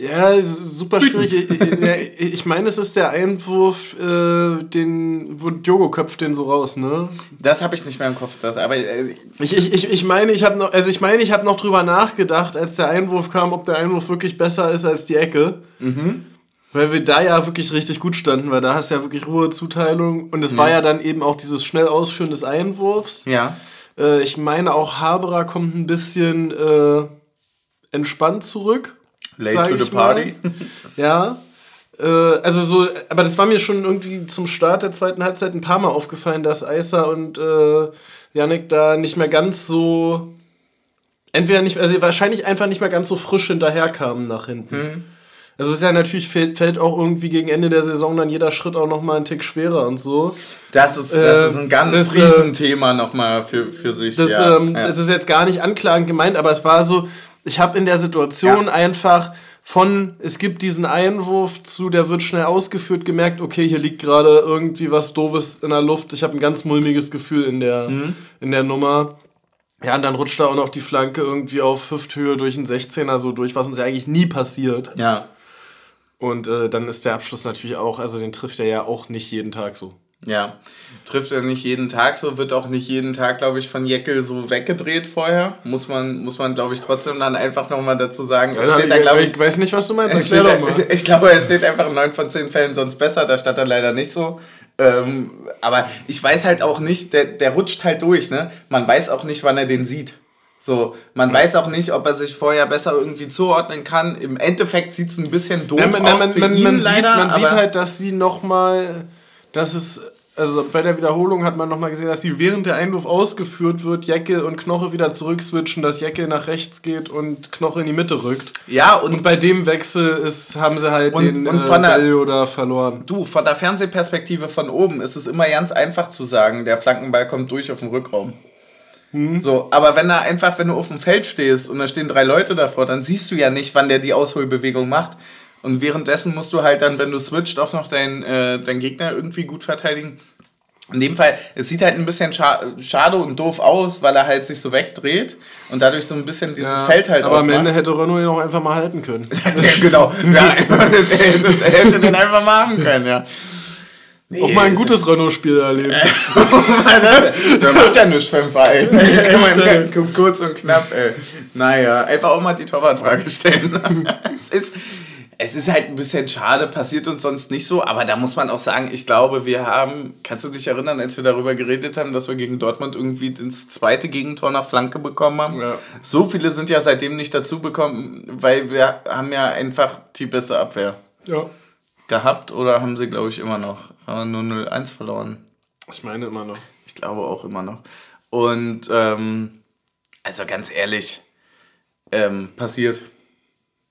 Ja, super schwierig. Ich- meine, es ist der Einwurf, äh, den, wo Diogo köpft den so raus, ne? Das habe ich nicht mehr im Kopf. Das, aber äh, Ich, ich, ich, ich meine, ich habe noch, also ich meine, ich habe noch drüber nachgedacht, als der Einwurf kam, ob der Einwurf wirklich besser ist als die Ecke. Weil wir da ja wirklich richtig gut standen, weil da hast du ja wirklich Ruhezuteilung. Und es war ja dann eben auch dieses schnell Ausführen des Einwurfs. ja. Äh, ich meine auch Haberer kommt ein bisschen äh, entspannt zurück. Late to the ich mal. party. Ja. Äh, also so, aber das war mir schon irgendwie zum Start der zweiten Halbzeit ein paar Mal aufgefallen, dass Eisa und äh, Yannick da nicht mehr ganz so. Entweder nicht, also wahrscheinlich einfach nicht mehr ganz so frisch hinterherkamen nach hinten. Also es ist ja natürlich, fällt, fällt auch irgendwie gegen Ende der Saison dann jeder Schritt auch nochmal einen Tick schwerer und so. Das ist, das Äh, ist ein ganz das, äh, Riesenthema nochmal für, für sich. Das, ja. ähm, ja. das ist jetzt gar nicht anklagend gemeint, aber es war so, ich habe in der Situation Ja. einfach von, es gibt diesen Einwurf zu, der wird schnell ausgeführt, gemerkt, okay, hier liegt gerade irgendwie was Doofes in der Luft. Ich habe ein ganz mulmiges Gefühl in der, Mhm. in der Nummer. Ja, und dann rutscht da auch noch die Flanke irgendwie auf Hüfthöhe durch einen 16er so durch, was uns ja eigentlich nie passiert. ja. Und äh, dann ist der Abschluss natürlich auch, also den trifft er ja auch nicht jeden Tag so. Ja, trifft er nicht jeden Tag so, wird auch nicht jeden Tag, glaube ich, von Jeckel so weggedreht vorher. Muss man, muss man glaube ich, trotzdem dann einfach nochmal dazu sagen. Er steht da, glaube ich, ich weiß nicht, was du meinst. er Erklär doch mal. ich, ich glaube, er steht einfach in 9 von 10 Fällen sonst besser, da stand er leider nicht so. Ähm, aber ich weiß halt auch nicht, der, der rutscht halt durch, ne? Man weiß auch nicht, wann er den sieht. So, man weiß auch nicht, ob er sich vorher besser irgendwie zuordnen kann. Im Endeffekt sieht es ein bisschen doof Ja, man, aus man, für man, ihn man, leider. sieht, man sieht halt, dass sie nochmal, dass es, also bei der Wiederholung hat man nochmal gesehen, dass die während der Einwurf ausgeführt wird, Jacke und Knoche wieder zurückswitchen, dass Jacke nach rechts geht und Knoche in die Mitte rückt. Ja, und, und bei dem Wechsel ist, haben sie halt und, den und von äh, der, oder verloren. Du, von der Fernsehperspektive von oben ist es immer ganz einfach zu sagen, der Flankenball kommt durch auf den Rückraum. Mhm. So, aber wenn da einfach, wenn du auf dem Feld stehst und da stehen drei Leute davor, dann siehst du ja nicht, wann der die Ausholbewegung macht. Und währenddessen musst du halt dann, wenn du switcht, auch noch deinen äh, dein Gegner irgendwie gut verteidigen. In dem Fall, es sieht halt ein bisschen scha schade und doof aus, weil er halt sich so wegdreht und dadurch so ein bisschen dieses ja, Feld halt Aber aufmacht. am Ende hätte Renault ihn auch einfach mal halten können. genau. ja, er hätte den einfach mal haben können, ja. Nee, auch mal ein gutes Renault-Spiel erleben. da wird ja nicht für den Verein. Kurz und knapp, ey. Naja, einfach auch mal die Torwartfrage stellen. es ist, es ist halt ein bisschen schade, passiert uns sonst nicht so, aber da muss man auch sagen, ich glaube, wir haben, kannst du dich erinnern, als wir darüber geredet haben, dass wir gegen Dortmund irgendwie das zweite Gegentor nach Flanke bekommen haben? Ja. So viele sind ja seitdem nicht dazu bekommen, weil wir haben ja einfach die beste Abwehr ja. gehabt oder haben sie, glaube ich, immer noch. Haben nur 0-1 verloren. Ich meine immer noch. Ich glaube auch immer noch. Und ähm, also ganz ehrlich, ähm, passiert.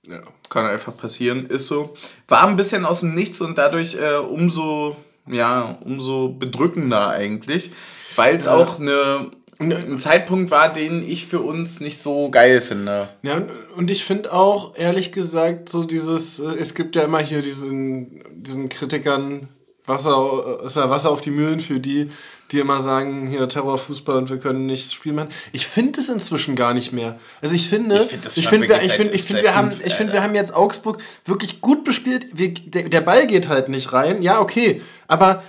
Ja. Kann einfach passieren, ist so. War ein bisschen aus dem Nichts und dadurch äh, umso, ja, umso bedrückender eigentlich, weil es ja. auch eine, ein Zeitpunkt war, den ich für uns nicht so geil finde. Ja, und ich finde auch, ehrlich gesagt, so dieses, äh, es gibt ja immer hier diesen, diesen Kritikern Wasser, ist ja Wasser auf die Mühlen für die, die immer sagen, hier Terrorfußball und wir können nicht spielen machen. Ich finde es inzwischen gar nicht mehr. Also ich finde, ich finde, ich finde, wir, ich finde, ich finde, wir haben, ich finde, wir haben jetzt Augsburg wirklich gut bespielt. Wir, der, der Ball geht halt nicht rein. Ja, okay, aber,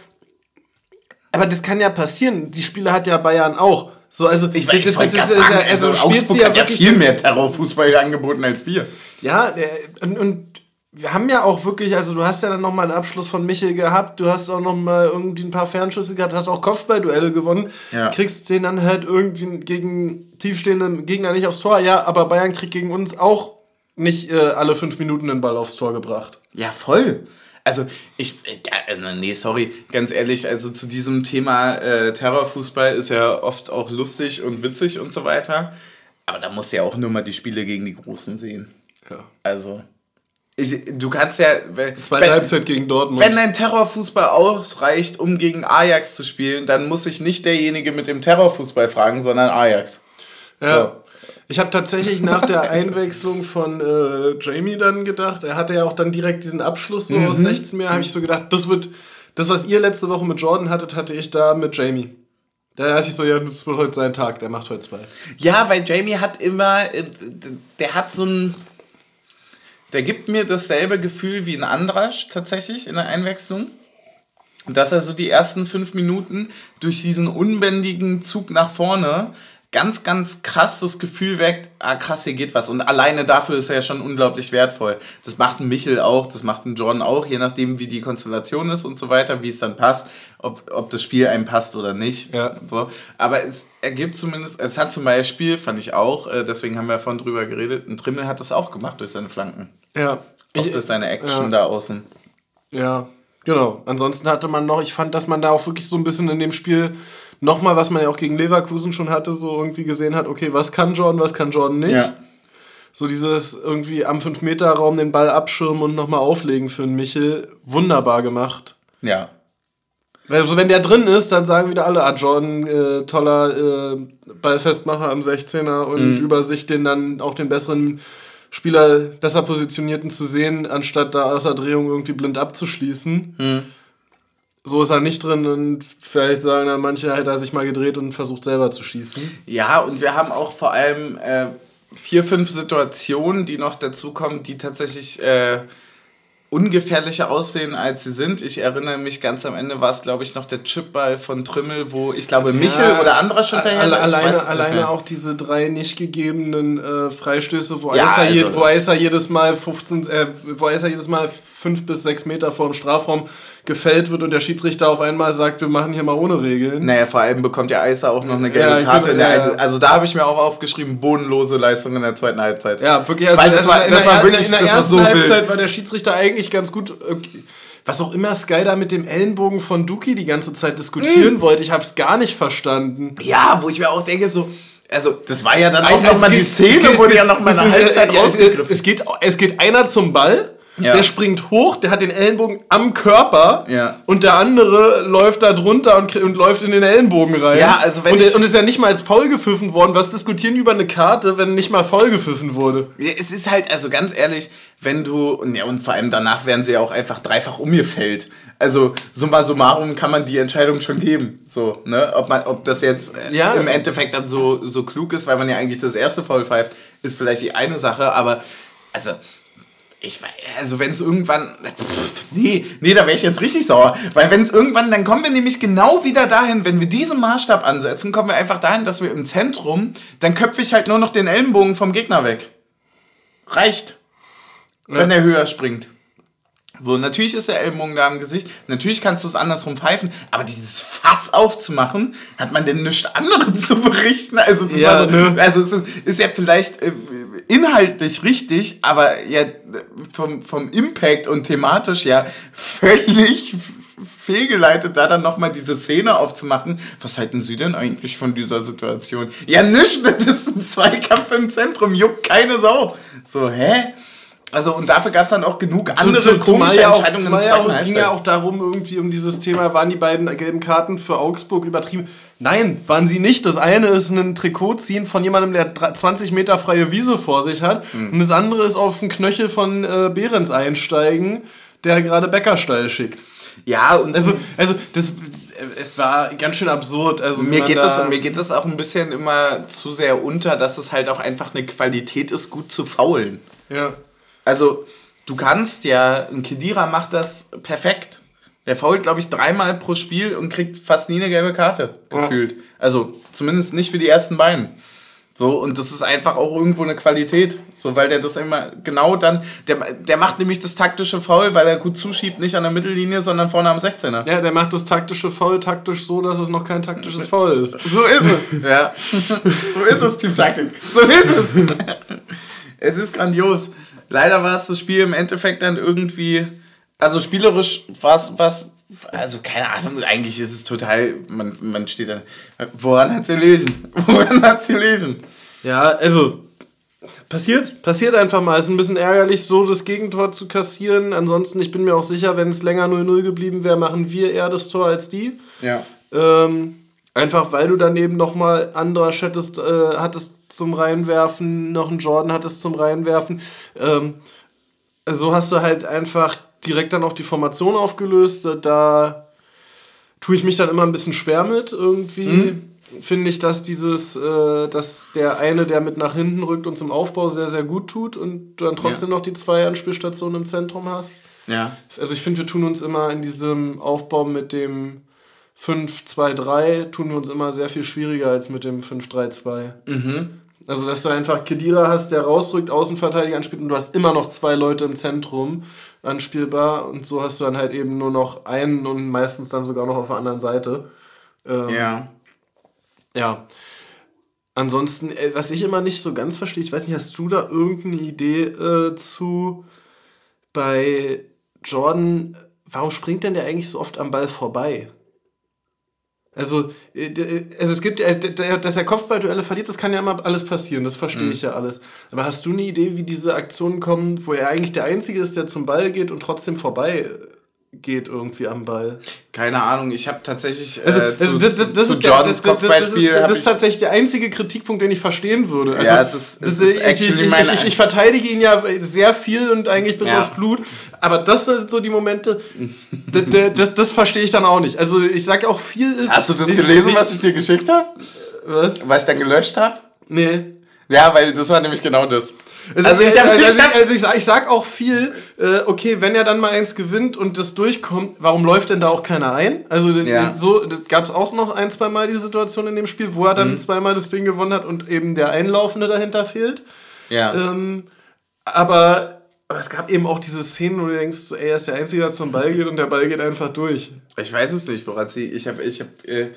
aber das kann ja passieren. Die Spiele hat ja Bayern auch. So, also, ich, weiß, das, das, das ist, sagen, also, also Augsburg ja hat ja viel mehr Terrorfußball angeboten als wir. Ja, und, und wir haben ja auch wirklich, also du hast ja dann nochmal einen Abschluss von Michel gehabt, du hast auch nochmal irgendwie ein paar Fernschüsse gehabt, hast auch Kopfballduelle gewonnen, ja. kriegst den dann halt irgendwie gegen tiefstehende Gegner nicht aufs Tor. Ja, aber Bayern kriegt gegen uns auch nicht äh, alle fünf Minuten den Ball aufs Tor gebracht. Ja, voll. Also ich, äh, nee, sorry, ganz ehrlich, also zu diesem Thema äh, Terrorfußball ist ja oft auch lustig und witzig und so weiter. Aber da musst du ja auch nur mal die Spiele gegen die Großen sehen. Ja. Also. Ich, du kannst ja. Zweite wenn, Halbzeit gegen Dortmund. Wenn dein Terrorfußball ausreicht, um gegen Ajax zu spielen, dann muss ich nicht derjenige mit dem Terrorfußball fragen, sondern Ajax. Ja. So. Ich habe tatsächlich nach der Einwechslung von äh, Jamie dann gedacht, er hatte ja auch dann direkt diesen Abschluss so mhm. aus 16 mehr, habe ich so gedacht, das wird. Das, was ihr letzte Woche mit Jordan hattet, hatte ich da mit Jamie. Da dachte ich so, ja, das wird heute sein Tag, der macht heute zwei. Ja, weil Jamie hat immer, äh, der hat so ein der gibt mir dasselbe Gefühl wie ein Andrasch tatsächlich in der Einwechslung. Dass er so die ersten fünf Minuten durch diesen unbändigen Zug nach vorne ganz, ganz krass das Gefühl weckt, ah krass, hier geht was. Und alleine dafür ist er ja schon unglaublich wertvoll. Das macht ein Michel auch, das macht ein Jordan auch, je nachdem, wie die Konstellation ist und so weiter, wie es dann passt, ob, ob das Spiel einem passt oder nicht. Ja. So. Aber es ergibt zumindest, es hat zum Beispiel, fand ich auch, äh, deswegen haben wir vorhin drüber geredet, ein Trimmel hat das auch gemacht durch seine Flanken. Ja. Auch ich, durch seine Action ja. da außen. Ja, genau. Ansonsten hatte man noch, ich fand, dass man da auch wirklich so ein bisschen in dem Spiel nochmal, was man ja auch gegen Leverkusen schon hatte, so irgendwie gesehen hat, okay, was kann Jordan, was kann Jordan nicht. Ja. So dieses irgendwie am 5-Meter-Raum den Ball abschirmen und nochmal auflegen für einen Michel, wunderbar gemacht. Ja. Also wenn der drin ist, dann sagen wieder alle, ah, Jordan, äh, toller äh, Ballfestmacher am 16er und mhm. über sich den dann auch den besseren Spieler besser positionierten zu sehen, anstatt da außer Drehung irgendwie blind abzuschließen. Mhm. So ist er nicht drin und vielleicht sagen dann manche, hätte er sich mal gedreht und versucht selber zu schießen. Ja, und wir haben auch vor allem äh, vier, fünf Situationen, die noch dazukommen, die tatsächlich äh, ungefährlicher aussehen, als sie sind. Ich erinnere mich, ganz am Ende war es, glaube ich, noch der Chipball von Trimmel, wo ich glaube, Michel ja, oder anderer schon alle, Alleine, alleine auch diese drei nicht gegebenen äh, Freistöße, wo, ja, Aisa also, je, wo Aisa jedes Mal 15, äh, wo Aisa jedes Mal fünf bis sechs Meter vor dem Strafraum gefällt wird und der Schiedsrichter auf einmal sagt, wir machen hier mal ohne Regeln. Naja, vor allem bekommt ja Eiser auch noch eine gelbe ja, Karte. Genau, ja, also da habe ich mir auch aufgeschrieben, bodenlose Leistung in der zweiten Halbzeit. Ja, wirklich. Also Weil das, war, das war wirklich, in der, in der ersten so Halbzeit wild. war der Schiedsrichter eigentlich ganz gut. Okay was auch immer Sky da mit dem Ellenbogen von Duki die ganze Zeit diskutieren mhm. wollte, ich habe es gar nicht verstanden. Ja, wo ich mir auch denke, so, also das war ja dann auch nochmal die Szene, wo die ja nochmal eine Halbzeit ja, es, geht, es geht einer zum Ball ja. Der springt hoch, der hat den Ellenbogen am Körper ja. und der andere läuft da drunter und, und läuft in den Ellenbogen rein. Ja, also wenn und, und ist ja nicht mal als faul gepfiffen worden. Was diskutieren über eine Karte, wenn nicht mal faul gepfiffen wurde? Es ist halt, also ganz ehrlich, wenn du, und, ja, und vor allem danach werden sie ja auch einfach dreifach umgefällt. Also summa summarum kann man die Entscheidung schon geben. So, ne? Ob, man, ob das jetzt äh, ja. im Endeffekt dann so, so klug ist, weil man ja eigentlich das erste Foul pfeift, ist vielleicht die eine Sache, aber also ich weiß, also wenn es irgendwann, nee, nee, da wäre ich jetzt richtig sauer, weil wenn es irgendwann, dann kommen wir nämlich genau wieder dahin, wenn wir diesen Maßstab ansetzen, kommen wir einfach dahin, dass wir im Zentrum, dann köpfe ich halt nur noch den Ellenbogen vom Gegner weg. Reicht, ja. wenn er höher springt. So, natürlich ist der Ellbogen da im Gesicht, natürlich kannst du es andersrum pfeifen, aber dieses Fass aufzumachen, hat man denn nichts anderes zu berichten? Also, das ja, war so, ne? also es ist, ist ja vielleicht äh, inhaltlich richtig, aber ja vom, vom Impact und thematisch ja völlig fehlgeleitet, da dann nochmal diese Szene aufzumachen. Was halten Sie denn eigentlich von dieser Situation? Ja, nichts, das ist ein Zweikampf im Zentrum, juckt keine Sau. So, hä? Also und dafür gab es dann auch genug andere zu, zu, komische ja Entscheidungen auch, im ja auch, Es ging ja auch darum, irgendwie um dieses Thema, waren die beiden gelben Karten für Augsburg übertrieben? Nein, waren sie nicht. Das eine ist ein Trikot ziehen von jemandem, der 20 Meter freie Wiese vor sich hat. Mhm. Und das andere ist auf den Knöchel von äh, Behrens einsteigen, der gerade Bäckerstall schickt. Ja, und also, also das war ganz schön absurd. Also mir, geht das, mir geht das auch ein bisschen immer zu sehr unter, dass es halt auch einfach eine Qualität ist, gut zu faulen. Ja. Also, du kannst ja, ein Kedira macht das perfekt. Der fault, glaube ich, dreimal pro Spiel und kriegt fast nie eine gelbe Karte, gefühlt. Ja. Also, zumindest nicht für die ersten beiden. So, und das ist einfach auch irgendwo eine Qualität. So, weil der das immer genau dann, der, der macht nämlich das taktische Foul, weil er gut zuschiebt, nicht an der Mittellinie, sondern vorne am 16er. Ja, der macht das taktische Foul taktisch so, dass es noch kein taktisches Foul ist. So ist es. ja. So ist es, Team Taktik. So ist es. es ist grandios leider war es das Spiel im Endeffekt dann irgendwie, also spielerisch war es, also keine Ahnung, eigentlich ist es total, man, man steht dann, woran hat sie gelesen? Woran hat sie gelesen? Ja, also passiert, passiert einfach mal. Ist ein bisschen ärgerlich, so das Gegentor zu kassieren. Ansonsten, ich bin mir auch sicher, wenn es länger 0-0 geblieben wäre, machen wir eher das Tor als die. Ja. Ähm, einfach weil du dann eben nochmal Andrasch hättest, äh, hattest zum Reinwerfen, noch einen Jordan hattest zum Reinwerfen. Ähm, so hast du halt einfach direkt dann auch die Formation aufgelöst. Da tue ich mich dann immer ein bisschen schwer mit irgendwie. Mhm. Finde ich, dass dieses, äh, dass der eine, der mit nach hinten rückt und zum Aufbau sehr, sehr gut tut und du dann trotzdem ja. noch die zwei Anspielstationen im Zentrum hast. Ja. Also ich finde, wir tun uns immer in diesem Aufbau mit dem 5-2-3 tun wir uns immer sehr viel schwieriger als mit dem 5-3-2. Mhm. Also, dass du einfach Kedira hast, der rausrückt, Außenverteidiger anspielt und du hast immer noch zwei Leute im Zentrum anspielbar und so hast du dann halt eben nur noch einen und meistens dann sogar noch auf der anderen Seite. Ähm, ja. Ja. Ansonsten, äh, was ich immer nicht so ganz verstehe, ich weiß nicht, hast du da irgendeine Idee äh, zu bei Jordan, warum springt denn der eigentlich so oft am Ball vorbei? Also, äh, also es gibt, dass er Kopfballduelle verliert, das kann ja immer alles passieren, das verstehe mhm. ich ja alles. Aber hast du eine Idee, wie diese Aktionen kommen, wo er eigentlich der Einzige ist, der zum Ball geht und trotzdem vorbei geht irgendwie am Ball. Keine Ahnung, ich habe tatsächlich äh, also, also das, das, das, zu ist der, das, ist, das ist tatsächlich der einzige Kritikpunkt, den ich verstehen würde. Also, ja, es ist, es ist ich, ich, ich, ich, ich, verteidige ihn ja sehr viel und eigentlich bis ja. aufs Blut, aber das sind so die Momente, das, das, verstehe ich dann auch nicht. Also ich sage auch viel ist... Hast du das gelesen, was ich dir geschickt habe? Was? Was ich dann gelöscht habe? Nee. Ja, weil das war nämlich genau das. Also, also, ich, hab, also, ich, also ich, ich, sag auch viel, äh, okay, wenn er dann mal eins gewinnt und das durchkommt, warum läuft denn da auch keiner ein? Also ja. so gab es auch noch ein, zwei Mal die Situation in dem Spiel, wo er dann mhm. zweimal das Ding gewonnen hat und eben der Einlaufende dahinter fehlt. Ja. Ähm, aber, aber es gab eben auch diese Szenen, wo du denkst, ey, er ist der Einzige, der zum Ball geht und der Ball geht einfach durch. Ich weiß es nicht, woran sie. Ich habe, ich habe. Äh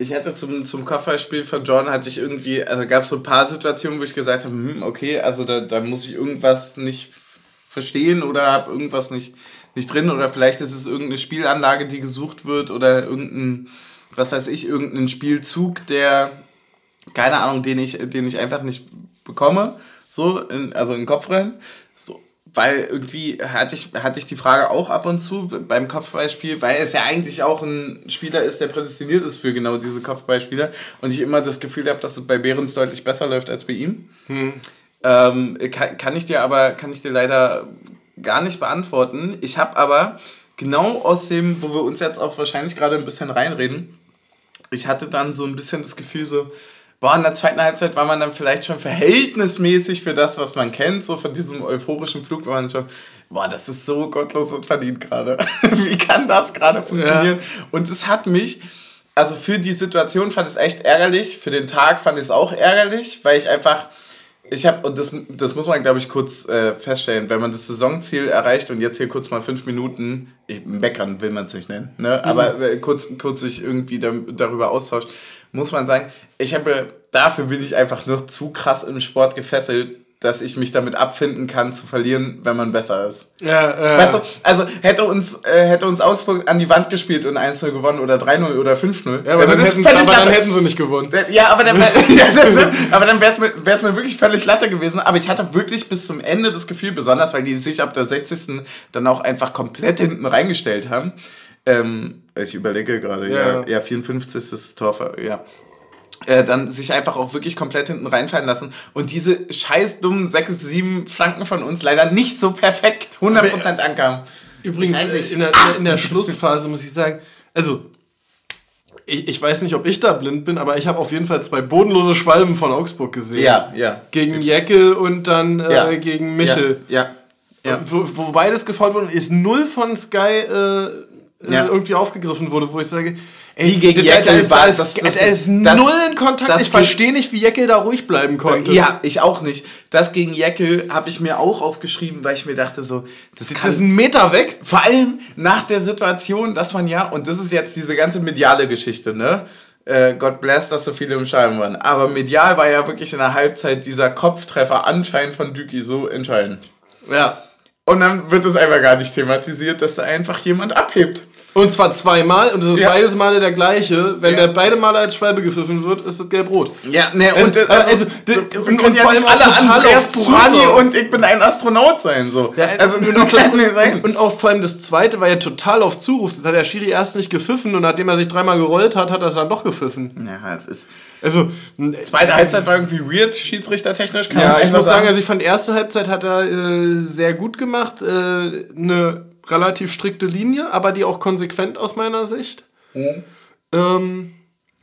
ich hatte zum, zum Kopfballspiel von John hatte ich irgendwie, also gab es so ein paar Situationen, wo ich gesagt habe, hm, okay, also da, da muss ich irgendwas nicht verstehen oder habe irgendwas nicht, nicht drin oder vielleicht ist es irgendeine Spielanlage, die gesucht wird oder irgendein, was weiß ich, irgendein Spielzug, der, keine Ahnung, den ich, den ich einfach nicht bekomme, so, in, also in den Kopf rein. So, weil irgendwie hatte ich, hatte ich die Frage auch ab und zu beim Kopfballspiel, weil es ja eigentlich auch ein Spieler ist, der prädestiniert ist für genau diese Kopfballspieler und ich immer das Gefühl habe, dass es bei Behrens deutlich besser läuft als bei ihm. Hm. Ähm, kann, kann ich dir aber, kann ich dir leider gar nicht beantworten. Ich habe aber genau aus dem, wo wir uns jetzt auch wahrscheinlich gerade ein bisschen reinreden, ich hatte dann so ein bisschen das Gefühl so, boah, in der zweiten Halbzeit war man dann vielleicht schon verhältnismäßig für das, was man kennt, so von diesem euphorischen Flug, war man schon, boah, das ist so gottlos und verdient gerade. Wie kann das gerade funktionieren? Ja. Und es hat mich, also für die Situation fand ich es echt ärgerlich, für den Tag fand ich es auch ärgerlich, weil ich einfach, ich habe, und das, das muss man, glaube ich, kurz äh, feststellen, wenn man das Saisonziel erreicht und jetzt hier kurz mal fünf Minuten, ich, meckern will man es nicht nennen, ne? Mhm. aber äh, kurz, kurz sich irgendwie da, darüber austauscht, muss man sagen, ich habe, dafür bin ich einfach nur zu krass im Sport gefesselt, dass ich mich damit abfinden kann, zu verlieren, wenn man besser ist. Ja, ja. Weißt du, also hätte uns, äh, hätte uns Augsburg an die Wand gespielt und 1-0 gewonnen oder 3-0 oder 5-0. Ja, aber, dann hätten, aber dann hätten, sie nicht gewonnen. Ja, aber dann, ja, aber dann wäre es mir, wär's mir wirklich völlig Latte gewesen. Aber ich hatte wirklich bis zum Ende das Gefühl, besonders weil die sich ab der 60. dann auch einfach komplett hinten reingestellt haben. Ähm, ich überlege gerade, ja, ja, ja 54. Tor, ja äh, dann sich einfach auch wirklich komplett hinten reinfallen lassen und diese scheiß dummen 6, 7 Flanken von uns leider nicht so perfekt 100% ankamen. Übrigens, in der, in der Schlussphase muss ich sagen, also ich, ich, weiß nicht, ob ich da blind bin, aber ich habe auf jeden Fall zwei bodenlose Schwalben von Augsburg gesehen. Ja, ja. Gegen Jeckel und dann äh, ja. gegen Michel. Ja, ja. ja. Wo, wo beides gefolgt wurde, ist null von Sky äh, ja. irgendwie aufgegriffen wurde, wo ich sage, ey, die gegen Jeckel ist, war, das, das, das, er ist das, null in Kontakt. ich verstehe nicht, wie Jeckel da ruhig bleiben konnte. Ja, ich auch nicht. Das gegen Jeckel habe ich mir auch aufgeschrieben, weil ich mir dachte so, das, das ist ein Meter weg. Vor allem nach der Situation, dass man ja, und das ist jetzt diese ganze mediale Geschichte, ne? Äh, God bless, dass so viele im Scheiben waren. Aber medial war ja wirklich in der Halbzeit dieser Kopftreffer anscheinend von Düki so entscheidend. Ja. Und dann wird es einfach gar nicht thematisiert, dass da einfach jemand abhebt. Und zwar zweimal und es ist ja. beides Male der gleiche. Wenn ja. der beide Male als Schwalbe gepfiffen wird, ist das gelb-rot. Ja, ne, und, also, also, also so, und, und ja vor allem alle Andreas Burani und ich bin ein Astronaut sein, so. Ja, also, und, auch, sein. und auch vor allem das zweite war ja total auf Zuruf. Das hat der Schiri erst nicht gepfiffen und nachdem er sich dreimal gerollt hat, hat er es dann doch gepfiffen. Ja, es ist. Also, zweite Halbzeit war irgendwie weird, schiedsrichtertechnisch. ja, ich muss sagen, also ich fand, erste Halbzeit hat er äh, sehr gut gemacht. Äh, eine relativ strikte Linie, aber die auch konsequent aus meiner Sicht. Mhm. Ähm,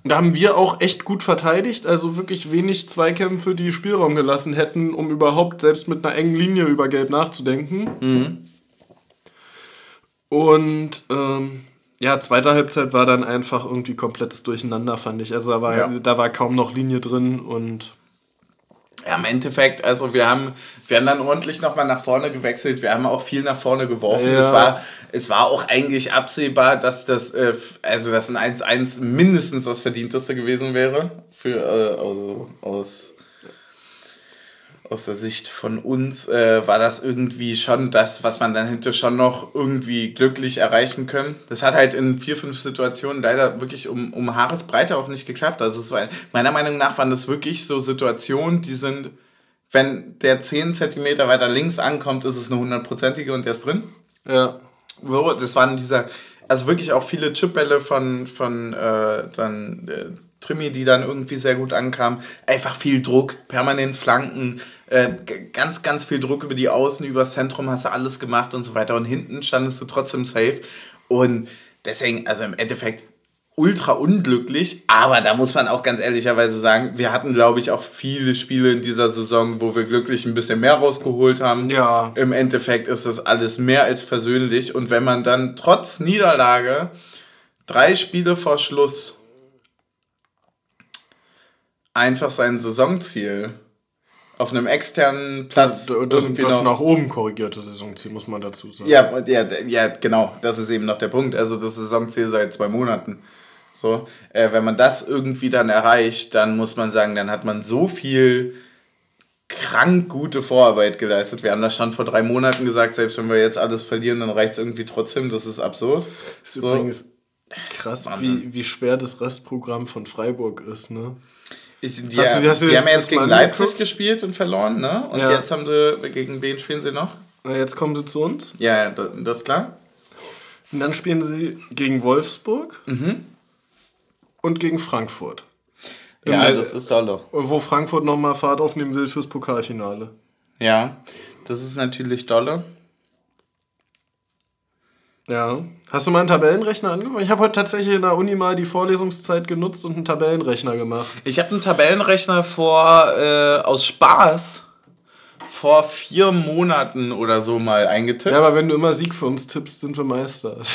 da haben wir auch echt gut verteidigt, also wirklich wenig Zweikämpfe, die Spielraum gelassen hätten, um überhaupt selbst mit einer engen Linie über Gelb nachzudenken. Mhm. Und ähm, ja, zweite Halbzeit war dann einfach irgendwie komplettes Durcheinander, fand ich. Also da war, ja. da war kaum noch Linie drin und ja, im Endeffekt, also wir haben, wir haben dann ordentlich nochmal nach vorne gewechselt, wir haben auch viel nach vorne geworfen. Ja. Es, war, es war auch eigentlich absehbar, dass das, äh, also das ein 1-1 mindestens das Verdienteste gewesen wäre. Für, äh, also aus aus der Sicht von uns äh, war das irgendwie schon das, was man dann hätte schon noch irgendwie glücklich erreichen können. Das hat halt in vier, fünf Situationen leider wirklich um, um Haaresbreite auch nicht geklappt. Also es war, meiner Meinung nach waren das wirklich so Situationen, die sind, wenn der 10 cm weiter links ankommt, ist es eine hundertprozentige und der ist drin. Ja. So, das waren dieser, also wirklich auch viele Chipbälle von, von äh, dann äh, Trimi, die dann irgendwie sehr gut ankam. Einfach viel Druck, permanent Flanken, äh, ganz, ganz viel Druck über die Außen, über das Zentrum hast du alles gemacht und so weiter. Und hinten standest du trotzdem safe. Und deswegen, also im Endeffekt ultra unglücklich, aber da muss man auch ganz ehrlicherweise sagen, wir hatten, glaube ich, auch viele Spiele in dieser Saison, wo wir glücklich ein bisschen mehr rausgeholt haben. Ja. Im Endeffekt ist das alles mehr als versöhnlich. Und wenn man dann trotz Niederlage drei Spiele vor Schluss einfach sein Saisonziel auf einem externen Platz. Das, das, das nach oben korrigierte Saisonziel, muss man dazu sagen. Ja, ja, ja, genau. Das ist eben noch der Punkt. Also das Saisonziel seit zwei Monaten. So, äh, wenn man das irgendwie dann erreicht, dann muss man sagen, dann hat man so viel krank gute Vorarbeit geleistet. Wir haben das schon vor drei Monaten gesagt, selbst wenn wir jetzt alles verlieren, dann reicht es irgendwie trotzdem. Das ist absurd. Das ist so. übrigens krass, wie, wie schwer das Restprogramm von Freiburg ist, ne? Ich, die, hast du, hast du die haben jetzt gegen Leipzig gespielt und verloren, ne? Und ja. jetzt haben sie, gegen wen spielen sie noch? Na, jetzt kommen sie zu uns. Ja, das, das ist klar. Und dann spielen sie gegen Wolfsburg mhm. Und gegen Frankfurt. Ja, das ist dolle. Wo Frankfurt nochmal Fahrt aufnehmen will fürs Pokalfinale. Ja, das ist natürlich dolle. Ja. Hast du mal einen Tabellenrechner angemacht? Ich habe heute tatsächlich in der Uni mal die Vorlesungszeit genutzt und einen Tabellenrechner gemacht. Ich habe einen Tabellenrechner vor äh, aus Spaß vor vier Monaten oder so mal eingetippt. Ja, aber wenn du immer Sieg für uns tippst, sind wir Meister.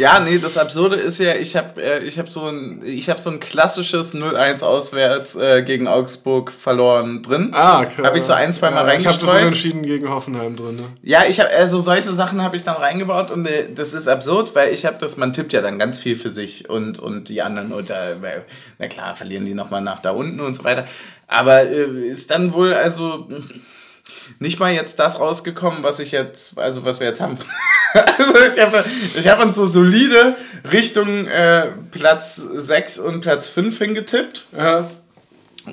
Ja, nee, das Absurde ist ja, ich habe äh, ich hab so, ein, hab so ein klassisches 0-1 auswärts äh, gegen Augsburg verloren drin. Ah, klar. Habe ich so ein, zwei Mal ja, reingestreut. Ich habe das entschieden gegen Hoffenheim drin. Ne? Ja, ich habe also solche Sachen habe ich dann reingebaut und äh, das ist absurd, weil ich habe das, man tippt ja dann ganz viel für sich und, und die anderen unter, na klar, verlieren die nochmal nach da unten und so weiter. Aber äh, ist dann wohl also nicht mal jetzt das rausgekommen, was ich jetzt, also was wir jetzt haben. also ich habe ich hab uns so solide Richtung äh, Platz 6 und Platz 5 hingetippt. Ja.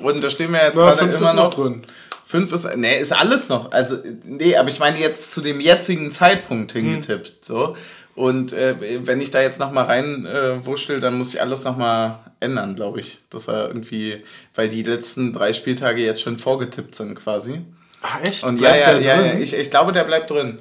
Und da stehen wir jetzt ja, gerade immer noch drin. 5 ist, nee, ist alles noch. Also, nee, aber ich meine jetzt zu dem jetzigen Zeitpunkt hm. hingetippt. Hm. So. Und äh, wenn ich da jetzt nochmal rein äh, wuschel, dann muss ich alles nochmal ändern, glaube ich. Das war irgendwie, weil die letzten drei Spieltage jetzt schon vorgetippt sind quasi. Ach echt? Und ja, ja, ja, ja, ich, ich glaube, der bleibt drin.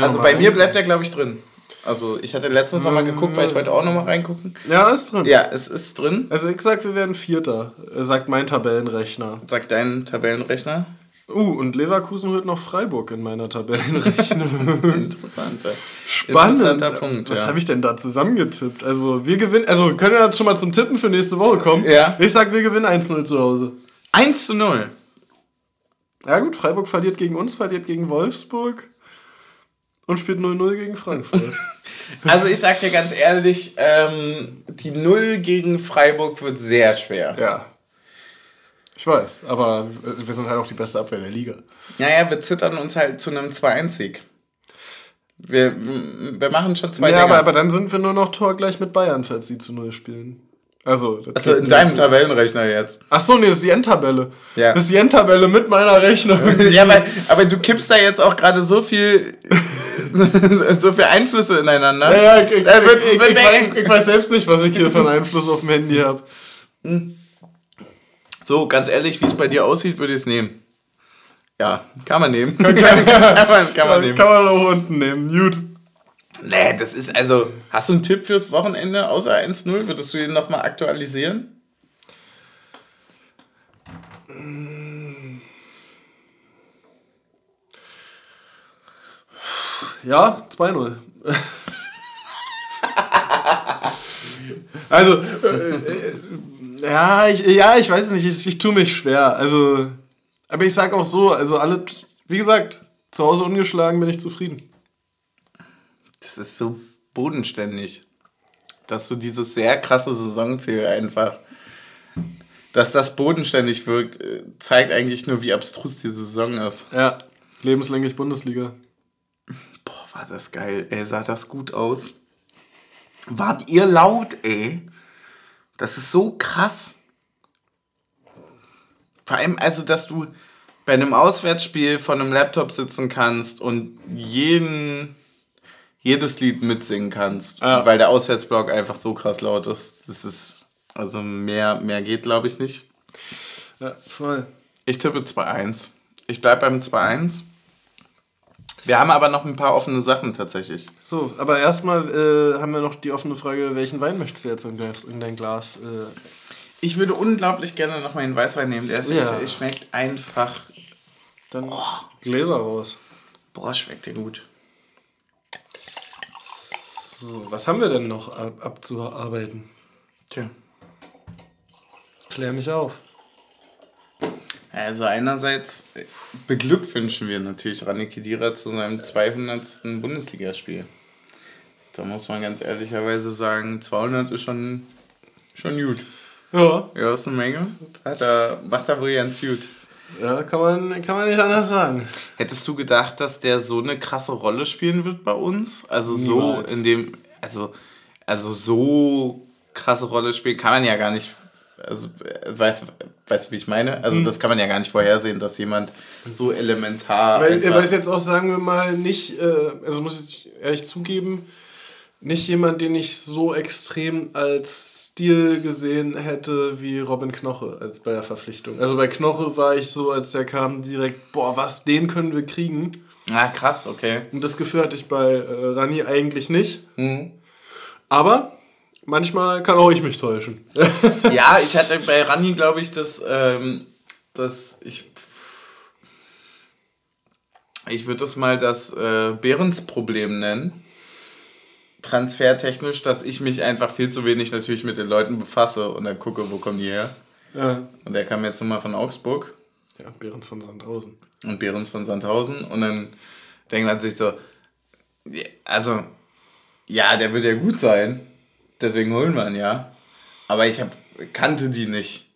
Also bei mir bleibt der, glaube ich, drin. Also ich hatte letztens noch mal geguckt, weil ich wollte auch noch mal reingucken. Ja, ist drin. Ja, es ist drin. Also ich sag, wir werden Vierter, sagt mein Tabellenrechner. Sagt dein Tabellenrechner? Uh, und Leverkusen holt noch Freiburg in meiner Tabellenrechnung. Interessant. Spannend. Interessanter Punkt. Was ja. habe ich denn da zusammengetippt? Also, wir gewinnen, also können wir jetzt schon mal zum Tippen für nächste Woche kommen? Ja. Ich sag, wir gewinnen 1-0 zu Hause. 1 zu 0? Ja gut, Freiburg verliert gegen uns, verliert gegen Wolfsburg und spielt 0-0 gegen Frankfurt. also ich sag dir ganz ehrlich, ähm, die 0 gegen Freiburg wird sehr schwer. Ja. Ich weiß, aber wir sind halt auch die beste Abwehr der Liga. Naja, wir zittern uns halt zu einem 2-1-Sieg. Wir, wir machen schon zwei Ja, aber, aber dann sind wir nur noch torgleich mit Bayern, falls die zu 0 spielen. Also, also in deinem Tabellenrechner jetzt. Ach so, nee, das ist die Endtabelle. Ja. Das ist die Endtabelle mit meiner Rechnung. ja, aber, aber du kippst da jetzt auch gerade so viel so viel Einflüsse ineinander. Ja, ja, ich, ich, äh, wird, ich, wird ich, ich, weiß selbst nicht, was ich hier für einen Einfluss auf dem Handy habe. Hm. So, ganz ehrlich, wie es bei dir aussieht, würde ich es nehmen. Ja, kann man nehmen. Kann, kann, kann, man, kann man nehmen. Kann man auch unten nehmen. Gut. Nee, das ist also. Hast du einen Tipp fürs Wochenende außer 1-0? Würdest du ihn nochmal aktualisieren? Ja, 2-0. also, äh, äh, ja, ich, ja, ich weiß nicht, ich, ich tue mich schwer. Also, aber ich sag auch so, also alle, wie gesagt, zu Hause ungeschlagen bin ich zufrieden ist so bodenständig, dass du dieses sehr krasse Saisonziel einfach, dass das bodenständig wirkt, äh, zeigt eigentlich nur, wie abstrus die Saison ist. Ja, lebenslänglich Bundesliga. Boah, war das geil. Ey, sah das gut aus. Wart ihr laut, ey? Das ist so krass. Vor allem, also, dass du bei einem Auswärtsspiel von einem Laptop sitzen kannst und jeden jedes Lied mitsingen kannst, ja. weil der Auswärtsblock einfach so krass laut ist. Das ist, also mehr, mehr geht, glaube ich, nicht. Ja, voll. Ich tippe 2-1. Ich bleibe beim 2-1. Wir haben aber noch ein paar offene Sachen tatsächlich. So, aber erstmal äh, haben wir noch die offene Frage, welchen Wein möchtest du jetzt in, in dein Glas? Äh ich würde unglaublich gerne noch mal einen Weißwein nehmen. Der ist, ja. schmeckt einfach. Dann oh. Gläser raus. Boah, schmeckt der gut. So, was haben wir denn noch ab abzuarbeiten? Tja. Klär mich auf. Also einerseits beglückwünschen wir natürlich Rani Kedira zu seinem 200. Bundesligaspiel. Da muss man ganz ehrlicherweise sagen, 200 ist schon, schon gut. Ja. Ja, ist eine Menge. Hat er, macht er wohl ganz gut. Ja, kann man, kann man nicht anders sagen. Hättest du gedacht, dass der so eine krasse Rolle spielen wird bei uns? Also so Niemals. in dem, also, also so krasse Rolle spielen kann man ja gar nicht. Also, weißt du, wie ich meine? Also, hm. das kann man ja gar nicht vorhersehen, dass jemand so elementar. Weil, weil es jetzt auch, sagen wir mal, nicht, äh, also muss ich ehrlich zugeben, nicht jemand, den ich so extrem als Stil gesehen hätte wie Robin Knoche als bei der Verpflichtung. Also bei Knoche war ich so, als der kam, direkt, boah, was, den können wir kriegen. Ah, krass, okay. Und das Gefühl hatte ich bei äh, Rani eigentlich nicht. Mhm. Aber manchmal kann auch ich mich täuschen. ja, ich hatte bei Rani, glaube ich, das, ähm, das ich ich würde das mal das äh, Behrens-Problem nennen transfertechnisch, dass ich mich einfach viel zu wenig natürlich mit den Leuten befasse und dann gucke, wo kommen die her. Ja. Und der kam jetzt nun mal von Augsburg. Ja, Behrens von Sandhausen. Und Behrens von Sandhausen. Und dann denkt man sich so, also, ja, der wird ja gut sein. Deswegen holen wir ihn ja. Aber ich hab, kannte die nicht.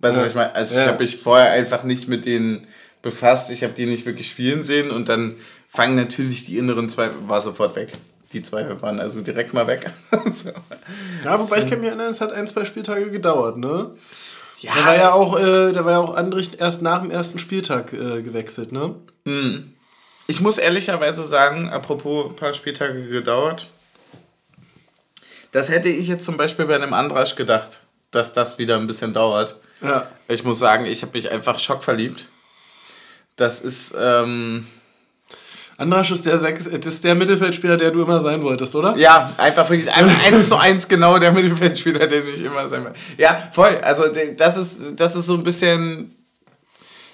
Weißt du, ja. was ich meine? Also, ja. ich habe mich vorher einfach nicht mit denen befasst. Ich habe die nicht wirklich spielen sehen. Und dann fangen natürlich die inneren Zweifel, war sofort weg. Die zwei waren also direkt mal weg. so. Ja, wobei ich kann mich erinnern, es hat ein, zwei Spieltage gedauert, ne? Ja. Da war ja auch, äh, da war ja auch Andrich erst nach dem ersten Spieltag äh, gewechselt, ne? Hm. Ich muss ehrlicherweise sagen, apropos ein paar Spieltage gedauert, das hätte ich jetzt zum Beispiel bei einem Andrasch gedacht, dass das wieder ein bisschen dauert. Ja. Ich muss sagen, ich habe mich einfach schockverliebt. Das ist, ähm, Andrasch ist der, Sechs, ist der Mittelfeldspieler, der du immer sein wolltest, oder? Ja, einfach wirklich eins zu eins genau der Mittelfeldspieler, der ich immer sein wollte. Ja, voll. Also das ist, das ist so ein bisschen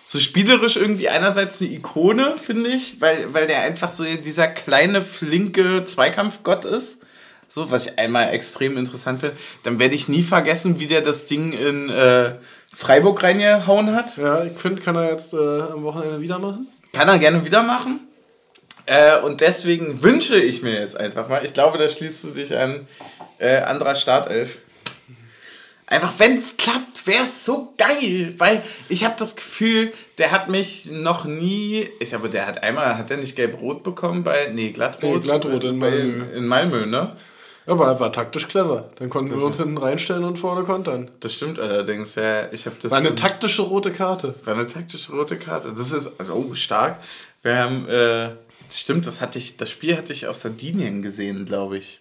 so spielerisch irgendwie einerseits eine Ikone, finde ich, weil, weil der einfach so dieser kleine, flinke Zweikampfgott ist. So, was ich einmal extrem interessant finde. Dann werde ich nie vergessen, wie der das Ding in äh, Freiburg reingehauen hat. Ja, ich finde, kann er jetzt äh, am Wochenende wieder machen. Kann er gerne wieder machen. Äh, und deswegen wünsche ich mir jetzt einfach mal, ich glaube, da schließt du dich an, äh, anderer Startelf. Einfach, wenn es klappt, wäre es so geil, weil ich habe das Gefühl, der hat mich noch nie, ich glaube, der hat einmal, hat der nicht gelb-rot bekommen bei, nee, glattrot, nee, glattrot in Malmö. in Malmö, ne? Aber er war taktisch clever. Dann konnten das wir uns hinten reinstellen und vorne kontern. Das stimmt allerdings, ja. Ich das war eine taktische rote Karte. War eine taktische rote Karte. Das ist, oh, stark. Wir haben, äh, Stimmt, das hatte ich, das Spiel hatte ich auf Sardinien gesehen, glaube ich.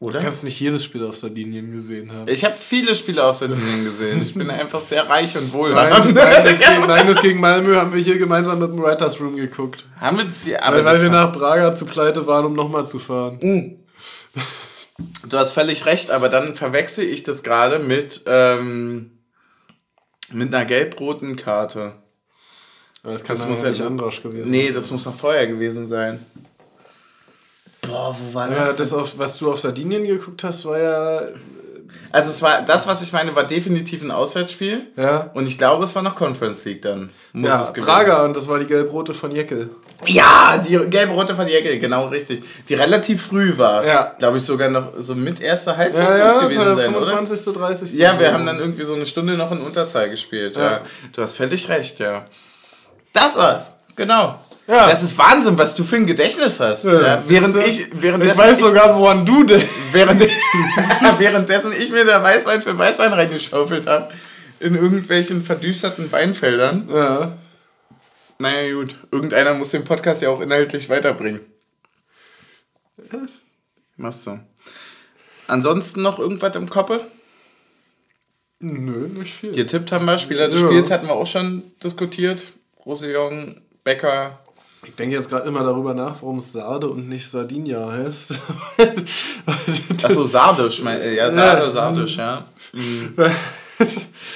Oder? Du kannst nicht jedes Spiel auf Sardinien gesehen haben. Ich habe viele Spiele auf Sardinien gesehen. Ich bin einfach sehr reich und wohlhabend. Nein, nein, das gegen, nein, das gegen Malmö haben wir hier gemeinsam mit dem Writers Room geguckt. Haben wir das hier? Aber weil, weil wir nach Braga zu pleite waren, um nochmal zu fahren. Mhm. Du hast völlig recht, aber dann verwechsel ich das gerade mit, ähm, mit einer gelb-roten Karte. Aber das kann das muss ja nicht Andrasch gewesen Nee, das muss noch vorher gewesen sein. Boah, wo war das? Ja, das, auf, was du auf Sardinien geguckt hast, war ja. Also es war das, was ich meine, war definitiv ein Auswärtsspiel. Ja. Und ich glaube, es war noch Conference League dann. Muss ja, es Prager und das war die gelb-rote von Jeckel. Ja, die gelb-rote von Jeckel, genau richtig. Die relativ früh war. Ja. Glaube ich sogar noch so mit erster Halbzeit ja, ja, gewesen sein, 25. oder? 30. Ja, wir haben dann irgendwie so eine Stunde noch in Unterzahl gespielt. Ja. ja. Du hast völlig recht, ja. Das war's. Genau. Ja. Das ist Wahnsinn, was du für ein Gedächtnis hast. Ja, ja. Während ich, währenddessen ich weiß sogar, woran du denn. Während, währenddessen ich mir der Weißwein für Weißwein reingeschaufelt habe. In irgendwelchen verdüsterten Weinfeldern. Ja. Naja, gut. Irgendeiner muss den Podcast ja auch inhaltlich weiterbringen. Was? Machst du. Ansonsten noch irgendwas im Koppe? Nö, nicht viel. Getippt haben wir, Spieler des. Spiels hatten wir auch schon diskutiert. Roussillon, Becker. Ich denke jetzt gerade immer darüber nach, warum es Sarde und nicht Sardinia heißt. Achso, Sardisch, mein, äh, ja, Sarde, ja. Sardisch, ja. Mhm.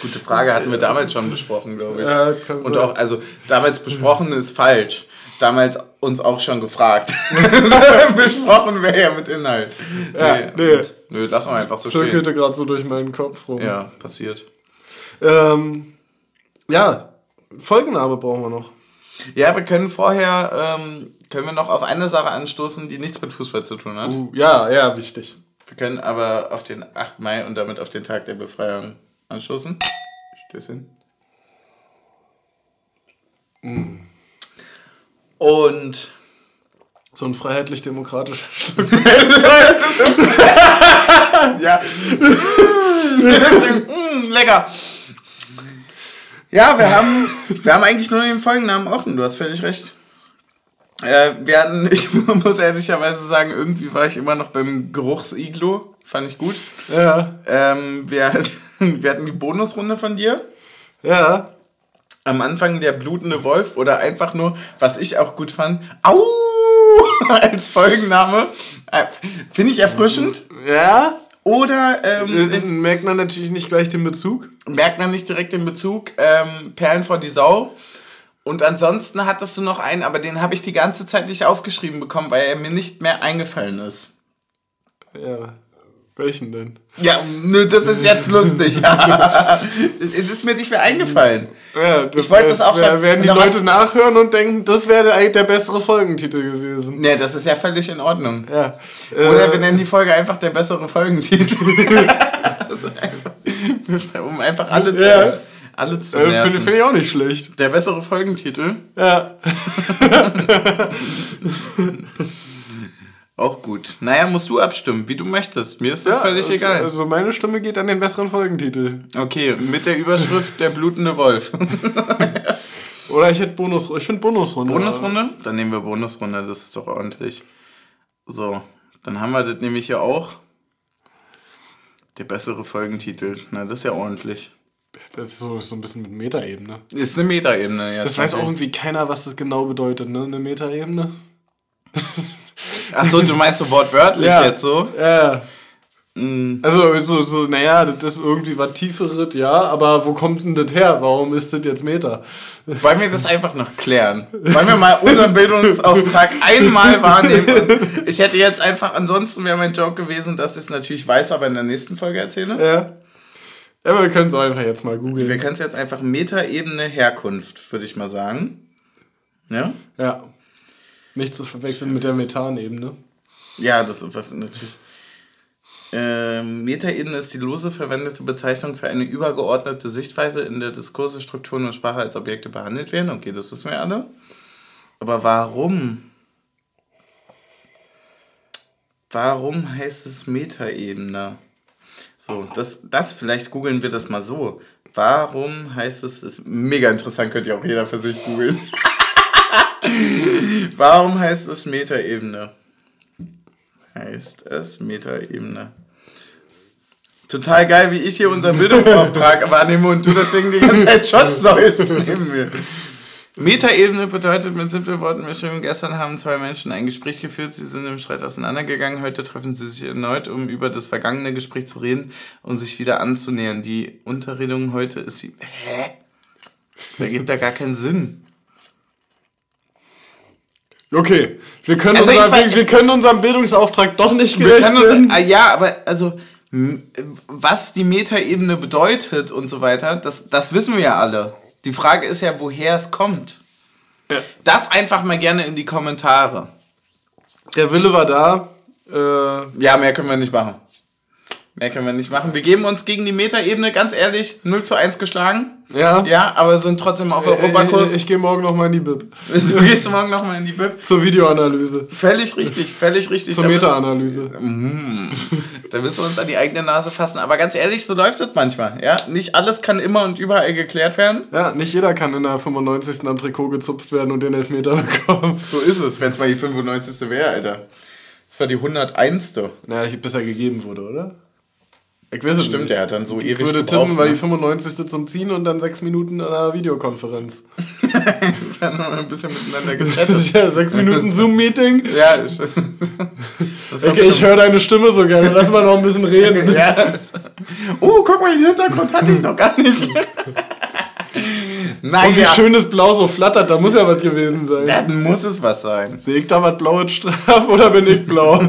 Gute Frage, hatten wir damals schon besprochen, glaube ich. Ja, und auch, also damals besprochen ist falsch. Damals uns auch schon gefragt. besprochen wäre ja mit Inhalt. Ja, nee. nee. nö, lass mal einfach so stehen. Zirkelte gerade so durch meinen Kopf rum. Ja, passiert. Ähm, ja, Folgenname brauchen wir noch. Ja, wir können vorher, ähm, können wir noch auf eine Sache anstoßen, die nichts mit Fußball zu tun hat. Uh, ja, ja, wichtig. Wir können aber auf den 8. Mai und damit auf den Tag der Befreiung anstoßen. Stößchen. Mhm. Und so ein freiheitlich-demokratischer ja. mm, lecker. Ja, wir haben, wir haben eigentlich nur den Folgennamen offen, du hast völlig recht. Äh, wir hatten, ich muss ehrlicherweise sagen, irgendwie war ich immer noch beim Geruchsiglo. Fand ich gut. Ja. Ähm, wir, wir hatten die Bonusrunde von dir. Ja. Am Anfang der blutende Wolf oder einfach nur, was ich auch gut fand, Au! als Folgenname. Äh, finde ich erfrischend. Ja. Oder ähm, äh, merkt man natürlich nicht gleich den Bezug. Merkt man nicht direkt den Bezug. Ähm, Perlen vor die Sau. Und ansonsten hattest du noch einen, aber den habe ich die ganze Zeit nicht aufgeschrieben bekommen, weil er mir nicht mehr eingefallen ist. Ja. Welchen denn? Ja, das ist jetzt lustig. es ist mir nicht mehr eingefallen. Ja, das ich wollte das auch schon. Werden die Leute nachhören und denken, das wäre eigentlich der bessere Folgentitel gewesen. Ne, das ist ja völlig in Ordnung. Ja. Oder äh, wir nennen die Folge einfach der bessere Folgentitel. einfach, um einfach alle zu. Ja. Alle zu äh, Finde find ich auch nicht schlecht. Der bessere Folgentitel? Ja. Auch gut. Naja, musst du abstimmen, wie du möchtest. Mir ist das ja, völlig egal. Also meine Stimme geht an den besseren Folgentitel. Okay, mit der Überschrift Der blutende Wolf. Oder ich hätte Bonus, ich finde Bonusrunde. Bonusrunde? Dann nehmen wir Bonusrunde, das ist doch ordentlich. So, dann haben wir das nämlich hier auch. Der bessere Folgentitel. Na, das ist ja ordentlich. Das ist so, so ein bisschen mit Metaebene. Ist eine Metaebene, ja. Das weiß auch irgendwie keiner, was das genau bedeutet, ne? Eine Metaebene. Achso, du meinst so wortwörtlich ja. jetzt so? Ja. Mhm. Also, so, so, naja, das ist irgendwie was Tieferes, ja, aber wo kommt denn das her? Warum ist das jetzt Meter? Wollen wir das einfach noch klären? Wollen wir mal unseren Bildungsauftrag einmal wahrnehmen? Ich hätte jetzt einfach, ansonsten wäre mein Joke gewesen, dass ich es natürlich weiß, aber in der nächsten Folge erzähle. Ja. Ja, aber wir können es einfach jetzt mal googeln. Wir können es jetzt einfach Metaebene Herkunft, würde ich mal sagen. Ja? Ja. Nicht zu verwechseln mit der Methanebene. Ja, das ist was natürlich. Ähm, Metaebene ist die lose verwendete Bezeichnung für eine übergeordnete Sichtweise, in der Diskurse, Strukturen und Sprache als Objekte behandelt werden. Okay, das wissen wir alle. Aber warum? Warum heißt es Metaebene? So, das, das vielleicht googeln wir das mal so. Warum heißt es, ist mega interessant, könnt ihr auch jeder für sich googeln. Warum heißt es Metaebene? Heißt es Metaebene. Total geil, wie ich hier unseren Bildungsauftrag wahrnehme und du deswegen die ganze Zeit Shots sollst neben mir. Metaebene bedeutet mit simplen Worten beschrieben, gestern haben zwei Menschen ein Gespräch geführt, sie sind im Streit auseinandergegangen, heute treffen sie sich erneut, um über das vergangene Gespräch zu reden und sich wieder anzunähern. Die Unterredung heute ist sie. Hä? Da gibt da gar keinen Sinn. Okay, wir können, also unser, wir, wir, können unserem Bildungsauftrag doch nicht gerecht werden. Ah, ja, aber also was die Metaebene bedeutet und so weiter, das, das wissen wir ja alle. Die Frage ist ja, woher es kommt. Ja. Das einfach mal gerne in die Kommentare. Der Wille war da. Äh ja, mehr können wir nicht machen. Mehr können wir nicht machen. Wir geben uns gegen die Metaebene, ganz ehrlich, 0 zu 1 geschlagen. Ja. Ja, aber sind trotzdem auf Europakurs. Ich, ich, gehe morgen nochmal in die Bib. Du gehst morgen nochmal in die Bib? Zur Videoanalyse. Völlig richtig, völlig richtig. Zur Meta-Analyse. Mm, da müssen wir uns an die eigene Nase fassen. Aber ganz ehrlich, so läuft es manchmal. Ja? Nicht alles kann immer und überall geklärt werden. Ja, nicht jeder kann in der 95. am Trikot gezupft werden und den Elfmeter bekommen. So ist es, wenn es mal die 95. wäre, Alter. Das war die 101. Naja, bis er gegeben wurde, oder? Ich weiß Stimmt, nicht. der hat dann so ich ewig würde tippen, weil die 95. Ne? zum Ziehen und dann sechs Minuten an einer Videokonferenz. Wir haben noch ein bisschen miteinander gechattet. ja, sechs Minuten Zoom-Meeting. Ja, stimmt. Okay, ich höre deine Stimme so gerne. Lass mal noch ein bisschen reden. ja. Oh, guck mal, den Hintergrund hatte ich noch gar nicht. Naja. Und wie schön das Blau so flattert, da muss ja was gewesen sein. Dann muss es was sein. Sehe ich da was Blaues Straf oder bin ich blau?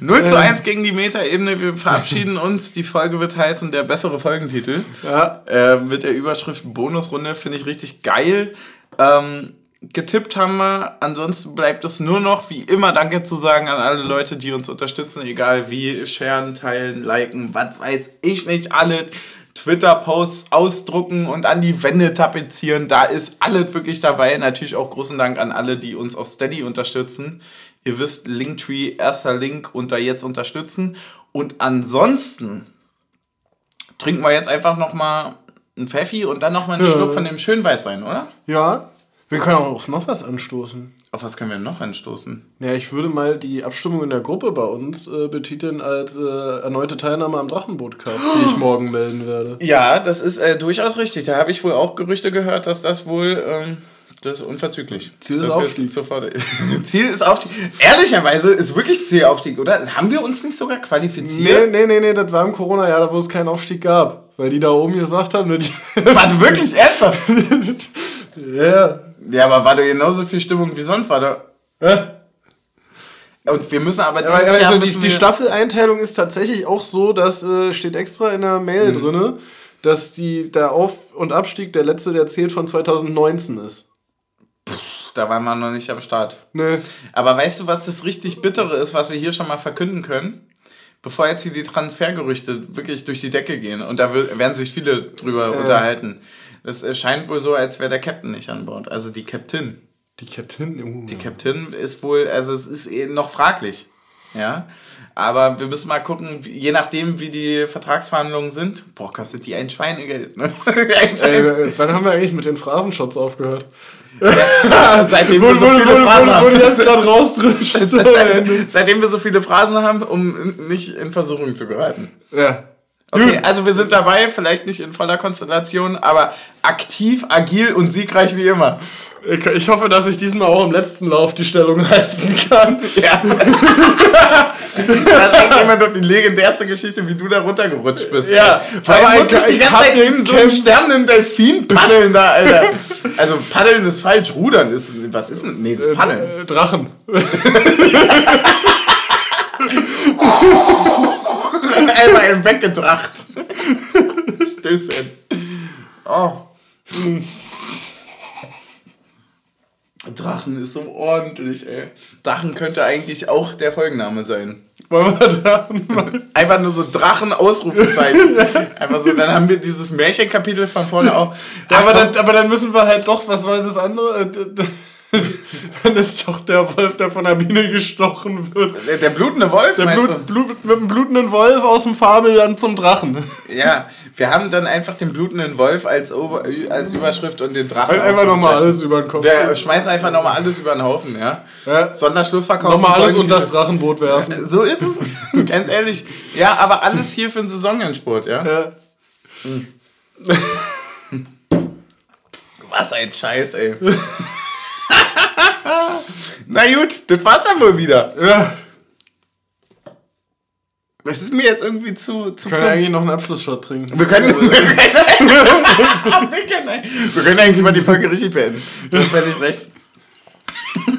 0 zu 1 gegen die Metaebene. Wir verabschieden uns. Die Folge wird heißen der bessere Folgentitel. Ja. Äh, mit der Überschrift Bonusrunde. Finde ich richtig geil. Ähm, getippt haben wir. Ansonsten bleibt es nur noch, wie immer, Danke zu sagen an alle Leute, die uns unterstützen. Egal wie. Sharen, teilen, liken, was weiß ich nicht. Alle Twitter-Posts ausdrucken und an die Wände tapezieren. Da ist alles wirklich dabei. Natürlich auch großen Dank an alle, die uns auf Steady unterstützen. Ihr wisst, Linktree, erster Link unter jetzt unterstützen. Und ansonsten trinken wir jetzt einfach nochmal einen Pfeffi und dann nochmal einen ja. Schluck von dem schönen Weißwein, oder? Ja. Wir können auch auf noch was anstoßen. Auf was können wir noch anstoßen? Ja, ich würde mal die Abstimmung in der Gruppe bei uns äh, betiteln als äh, erneute Teilnahme am Drachenboot Cup, die ich morgen melden werde. Ja, das ist äh, durchaus richtig. Da habe ich wohl auch Gerüchte gehört, dass das wohl. Ähm, das ist unverzüglich. Ziel ist das Aufstieg. Sofort. Ziel ist Aufstieg. Ehrlicherweise ist wirklich Ziel Aufstieg, oder? Haben wir uns nicht sogar qualifiziert? Nee, nee, nee, nee, das war im Corona-Jahr, wo es keinen Aufstieg gab. Weil die da oben gesagt haben, ne, die Was, wirklich ernsthaft? ja. Ja, aber war da genauso viel Stimmung wie sonst? War da. Und wir müssen aber. Ja, also die, die Staffeleinteilung ist tatsächlich auch so, dass äh, steht extra in der Mail mhm. drin, dass die, der Auf- und Abstieg der letzte, der zählt von 2019 ist. Da waren wir noch nicht am Start. Nee. Aber weißt du, was das richtig Bittere ist, was wir hier schon mal verkünden können? Bevor jetzt hier die Transfergerüchte wirklich durch die Decke gehen und da werden sich viele drüber äh. unterhalten. Es scheint wohl so, als wäre der Captain nicht an Bord. Also die Captain. Die Captain? Uh. Die Captain ist wohl, also es ist eh noch fraglich. Ja. Aber wir müssen mal gucken, je nachdem, wie die Vertragsverhandlungen sind. Boah, kostet die ein Schweinegeld. Ne? ein Schweine. Ey, wann haben wir eigentlich mit den Phrasenshots aufgehört? Seitdem wir so viele Phrasen haben. jetzt gerade rausdrischt. seitdem wir so viele Phrasen haben, um nicht in Versuchung zu geraten. Ja. Okay, also wir sind dabei, vielleicht nicht in voller Konstellation, aber aktiv, agil und siegreich wie immer. Ich hoffe, dass ich diesmal auch im letzten Lauf die Stellung halten kann. Ja. das ist immer doch die legendärste Geschichte, wie du da runtergerutscht bist. Ja, vor allem muss ich die ganze Zeit neben so einem sterbenden Delfin paddeln da, Alter. Also paddeln ist falsch, rudern ist, was ist denn, nee, das ist paddeln. Äh, Drachen. Einmal im weggedracht. Stößchen. Oh. Drachen ist so ordentlich, ey. Drachen könnte eigentlich auch der Folgenname sein. Wollen wir Drachen Einfach nur so Drachen-Ausrufezeichen. Einfach so, dann haben wir dieses Märchenkapitel von vorne auch. Ja, aber, dann, aber dann müssen wir halt doch, was war das andere? Dann ist doch der Wolf, der von der Biene gestochen wird. Der, der blutende Wolf? Der Blut, Blut, mit dem blutenden Wolf aus dem Fabelland zum Drachen. Ja, wir haben dann einfach den blutenden Wolf als, Ober als Überschrift und den Drachen. Einfach nochmal alles über den Kopf. Wir schmeißen einfach nochmal alles über den Haufen, ja. ja. Sonderschlussverkauf. Nochmal alles unter das Drachenboot werfen. So ist es. Ganz ehrlich. Ja, aber alles hier für den Saisonendsport, ja. ja. Hm. Was ein Scheiß, ey. Na gut, das war's dann wohl wieder. Ja. Das ist mir jetzt irgendwie zu. zu wir können eigentlich noch einen Abschlussshot trinken. Wir können, wir, können, wir, können, eigentlich mal die Folge richtig beenden. Das wäre nicht recht.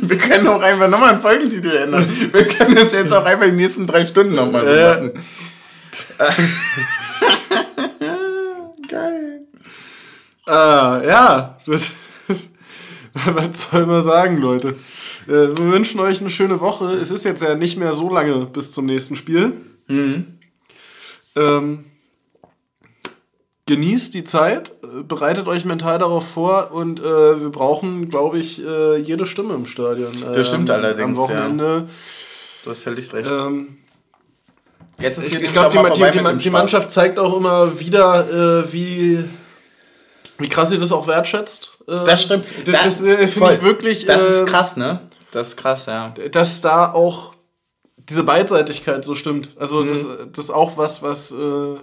Wir können auch einfach nochmal einen Folgentitel ändern. Wir können das jetzt auch einfach die nächsten drei Stunden nochmal so machen. Geil. Ah, ja, das. Was soll man sagen, Leute? Äh, wir wünschen euch eine schöne Woche. Es ist jetzt ja nicht mehr so lange bis zum nächsten Spiel. Mhm. Ähm, genießt die Zeit, bereitet euch mental darauf vor und äh, wir brauchen, glaube ich, äh, jede Stimme im Stadion. Äh, das stimmt allerdings. Am Wochenende. Ja. Du hast völlig recht. Ähm, Jetzt ist hier ich, ich glaube, die, die, die, Mannschaft zeigt auch immer wieder, äh, wie, wie krass sie das auch wertschätzt. Äh, das stimmt. Das, das, das finde ich wirklich. Das ist krass, ne? Das ist krass, ja. Dass da auch diese Beidseitigkeit so stimmt. Also mhm. das, das ist auch was, was, äh,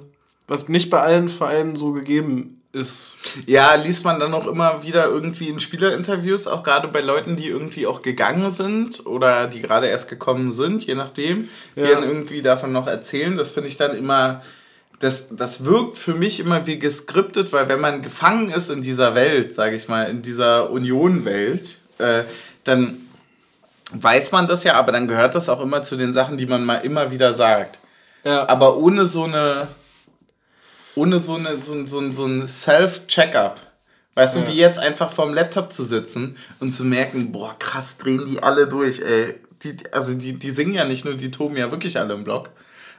was nicht bei allen Vereinen so gegeben ist. Ja, liest man dann auch immer wieder irgendwie in Spielerinterviews, auch gerade bei Leuten, die irgendwie auch gegangen sind oder die gerade erst gekommen sind, je nachdem, die ja. dann irgendwie davon noch erzählen. Das finde ich dann immer, das, das wirkt für mich immer wie geskriptet, weil wenn man gefangen ist in dieser Welt, sage ich mal, in dieser Union-Welt, äh, dann weiß man das ja, aber dann gehört das auch immer zu den Sachen, die man mal immer wieder sagt. Ja. Aber ohne so eine, ohne so eine, so, so, so ein Self-Check-up. Weißt ja. du, wie jetzt einfach vorm Laptop zu sitzen und zu merken, boah, krass, drehen die alle durch, ey. Die, also die, die singen ja nicht nur, die toben ja wirklich alle im Block.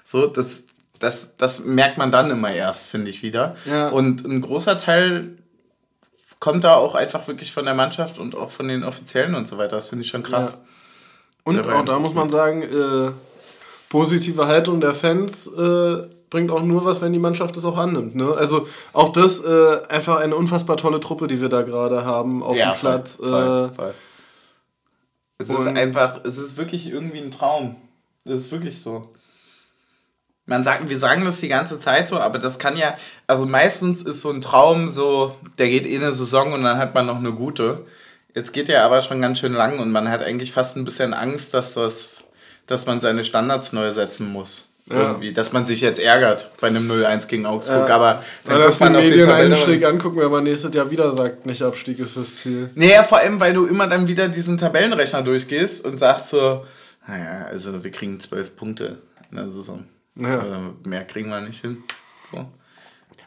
So, das, das, das merkt man dann immer erst, finde ich wieder. Ja. Und ein großer Teil kommt da auch einfach wirklich von der Mannschaft und auch von den Offiziellen und so weiter. Das finde ich schon krass. Ja. Und auch da muss man sagen, äh, positive Haltung der Fans äh, bringt auch nur was, wenn die Mannschaft es auch annimmt. Ne? Also auch das äh, einfach eine unfassbar tolle Truppe, die wir da gerade haben auf ja, dem Platz. Voll, voll, voll. Es ist einfach, es ist wirklich irgendwie ein Traum. Das ist wirklich so. Man sagt, wir sagen das die ganze Zeit so, aber das kann ja, also meistens ist so ein Traum so, der geht eh eine Saison und dann hat man noch eine gute. Jetzt geht der aber schon ganz schön lang und man hat eigentlich fast ein bisschen Angst, dass das, dass man seine Standards neu setzen muss. Ja. Irgendwie, dass man sich jetzt ärgert bei einem 0-1 gegen Augsburg, ja. aber dann ja, guckt man auf den Tabelleneinstieg angucken, wenn man nächstes Jahr wieder sagt, nicht Abstieg ist das Ziel. Naja, vor allem, weil du immer dann wieder diesen Tabellenrechner durchgehst und sagst so, naja, also wir kriegen zwölf Punkte in der Saison. Ja. Also mehr kriegen wir nicht hin. So.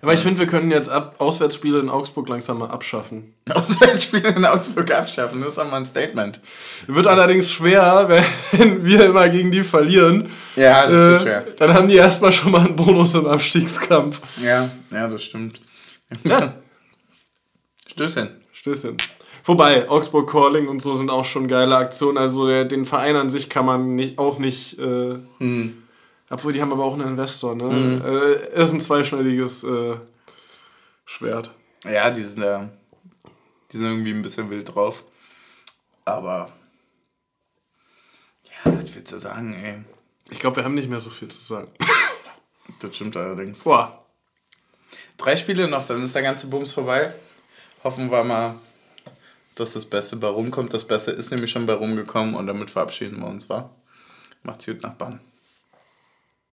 Aber ich finde, wir können jetzt ab Auswärtsspiele in Augsburg langsam mal abschaffen. Auswärtsspiele in Augsburg abschaffen, das ist doch mal ein Statement. Wird allerdings schwer, wenn wir immer gegen die verlieren. Ja, das äh, ist schwer. Dann haben die erstmal schon mal einen Bonus im Abstiegskampf. Ja, ja, das stimmt. Ja. Stößchen. Stößchen. Wobei, Augsburg Calling und so sind auch schon geile Aktionen. Also den Verein an sich kann man nicht, auch nicht äh, hm. Obwohl, die haben aber auch einen Investor, ne? Mhm. Äh, ist ein zweischneidiges äh, Schwert. Ja, die sind ja. Die sind irgendwie ein bisschen wild drauf. Aber. Ja, was willst du sagen, ey? Ich glaube, wir haben nicht mehr so viel zu sagen. das stimmt allerdings. Boah. Drei Spiele noch, dann ist der ganze Bums vorbei. Hoffen wir mal, dass das Beste bei rumkommt. Das Beste ist nämlich schon bei rumgekommen und damit verabschieden wir uns, wa? Macht's gut, Nachbarn.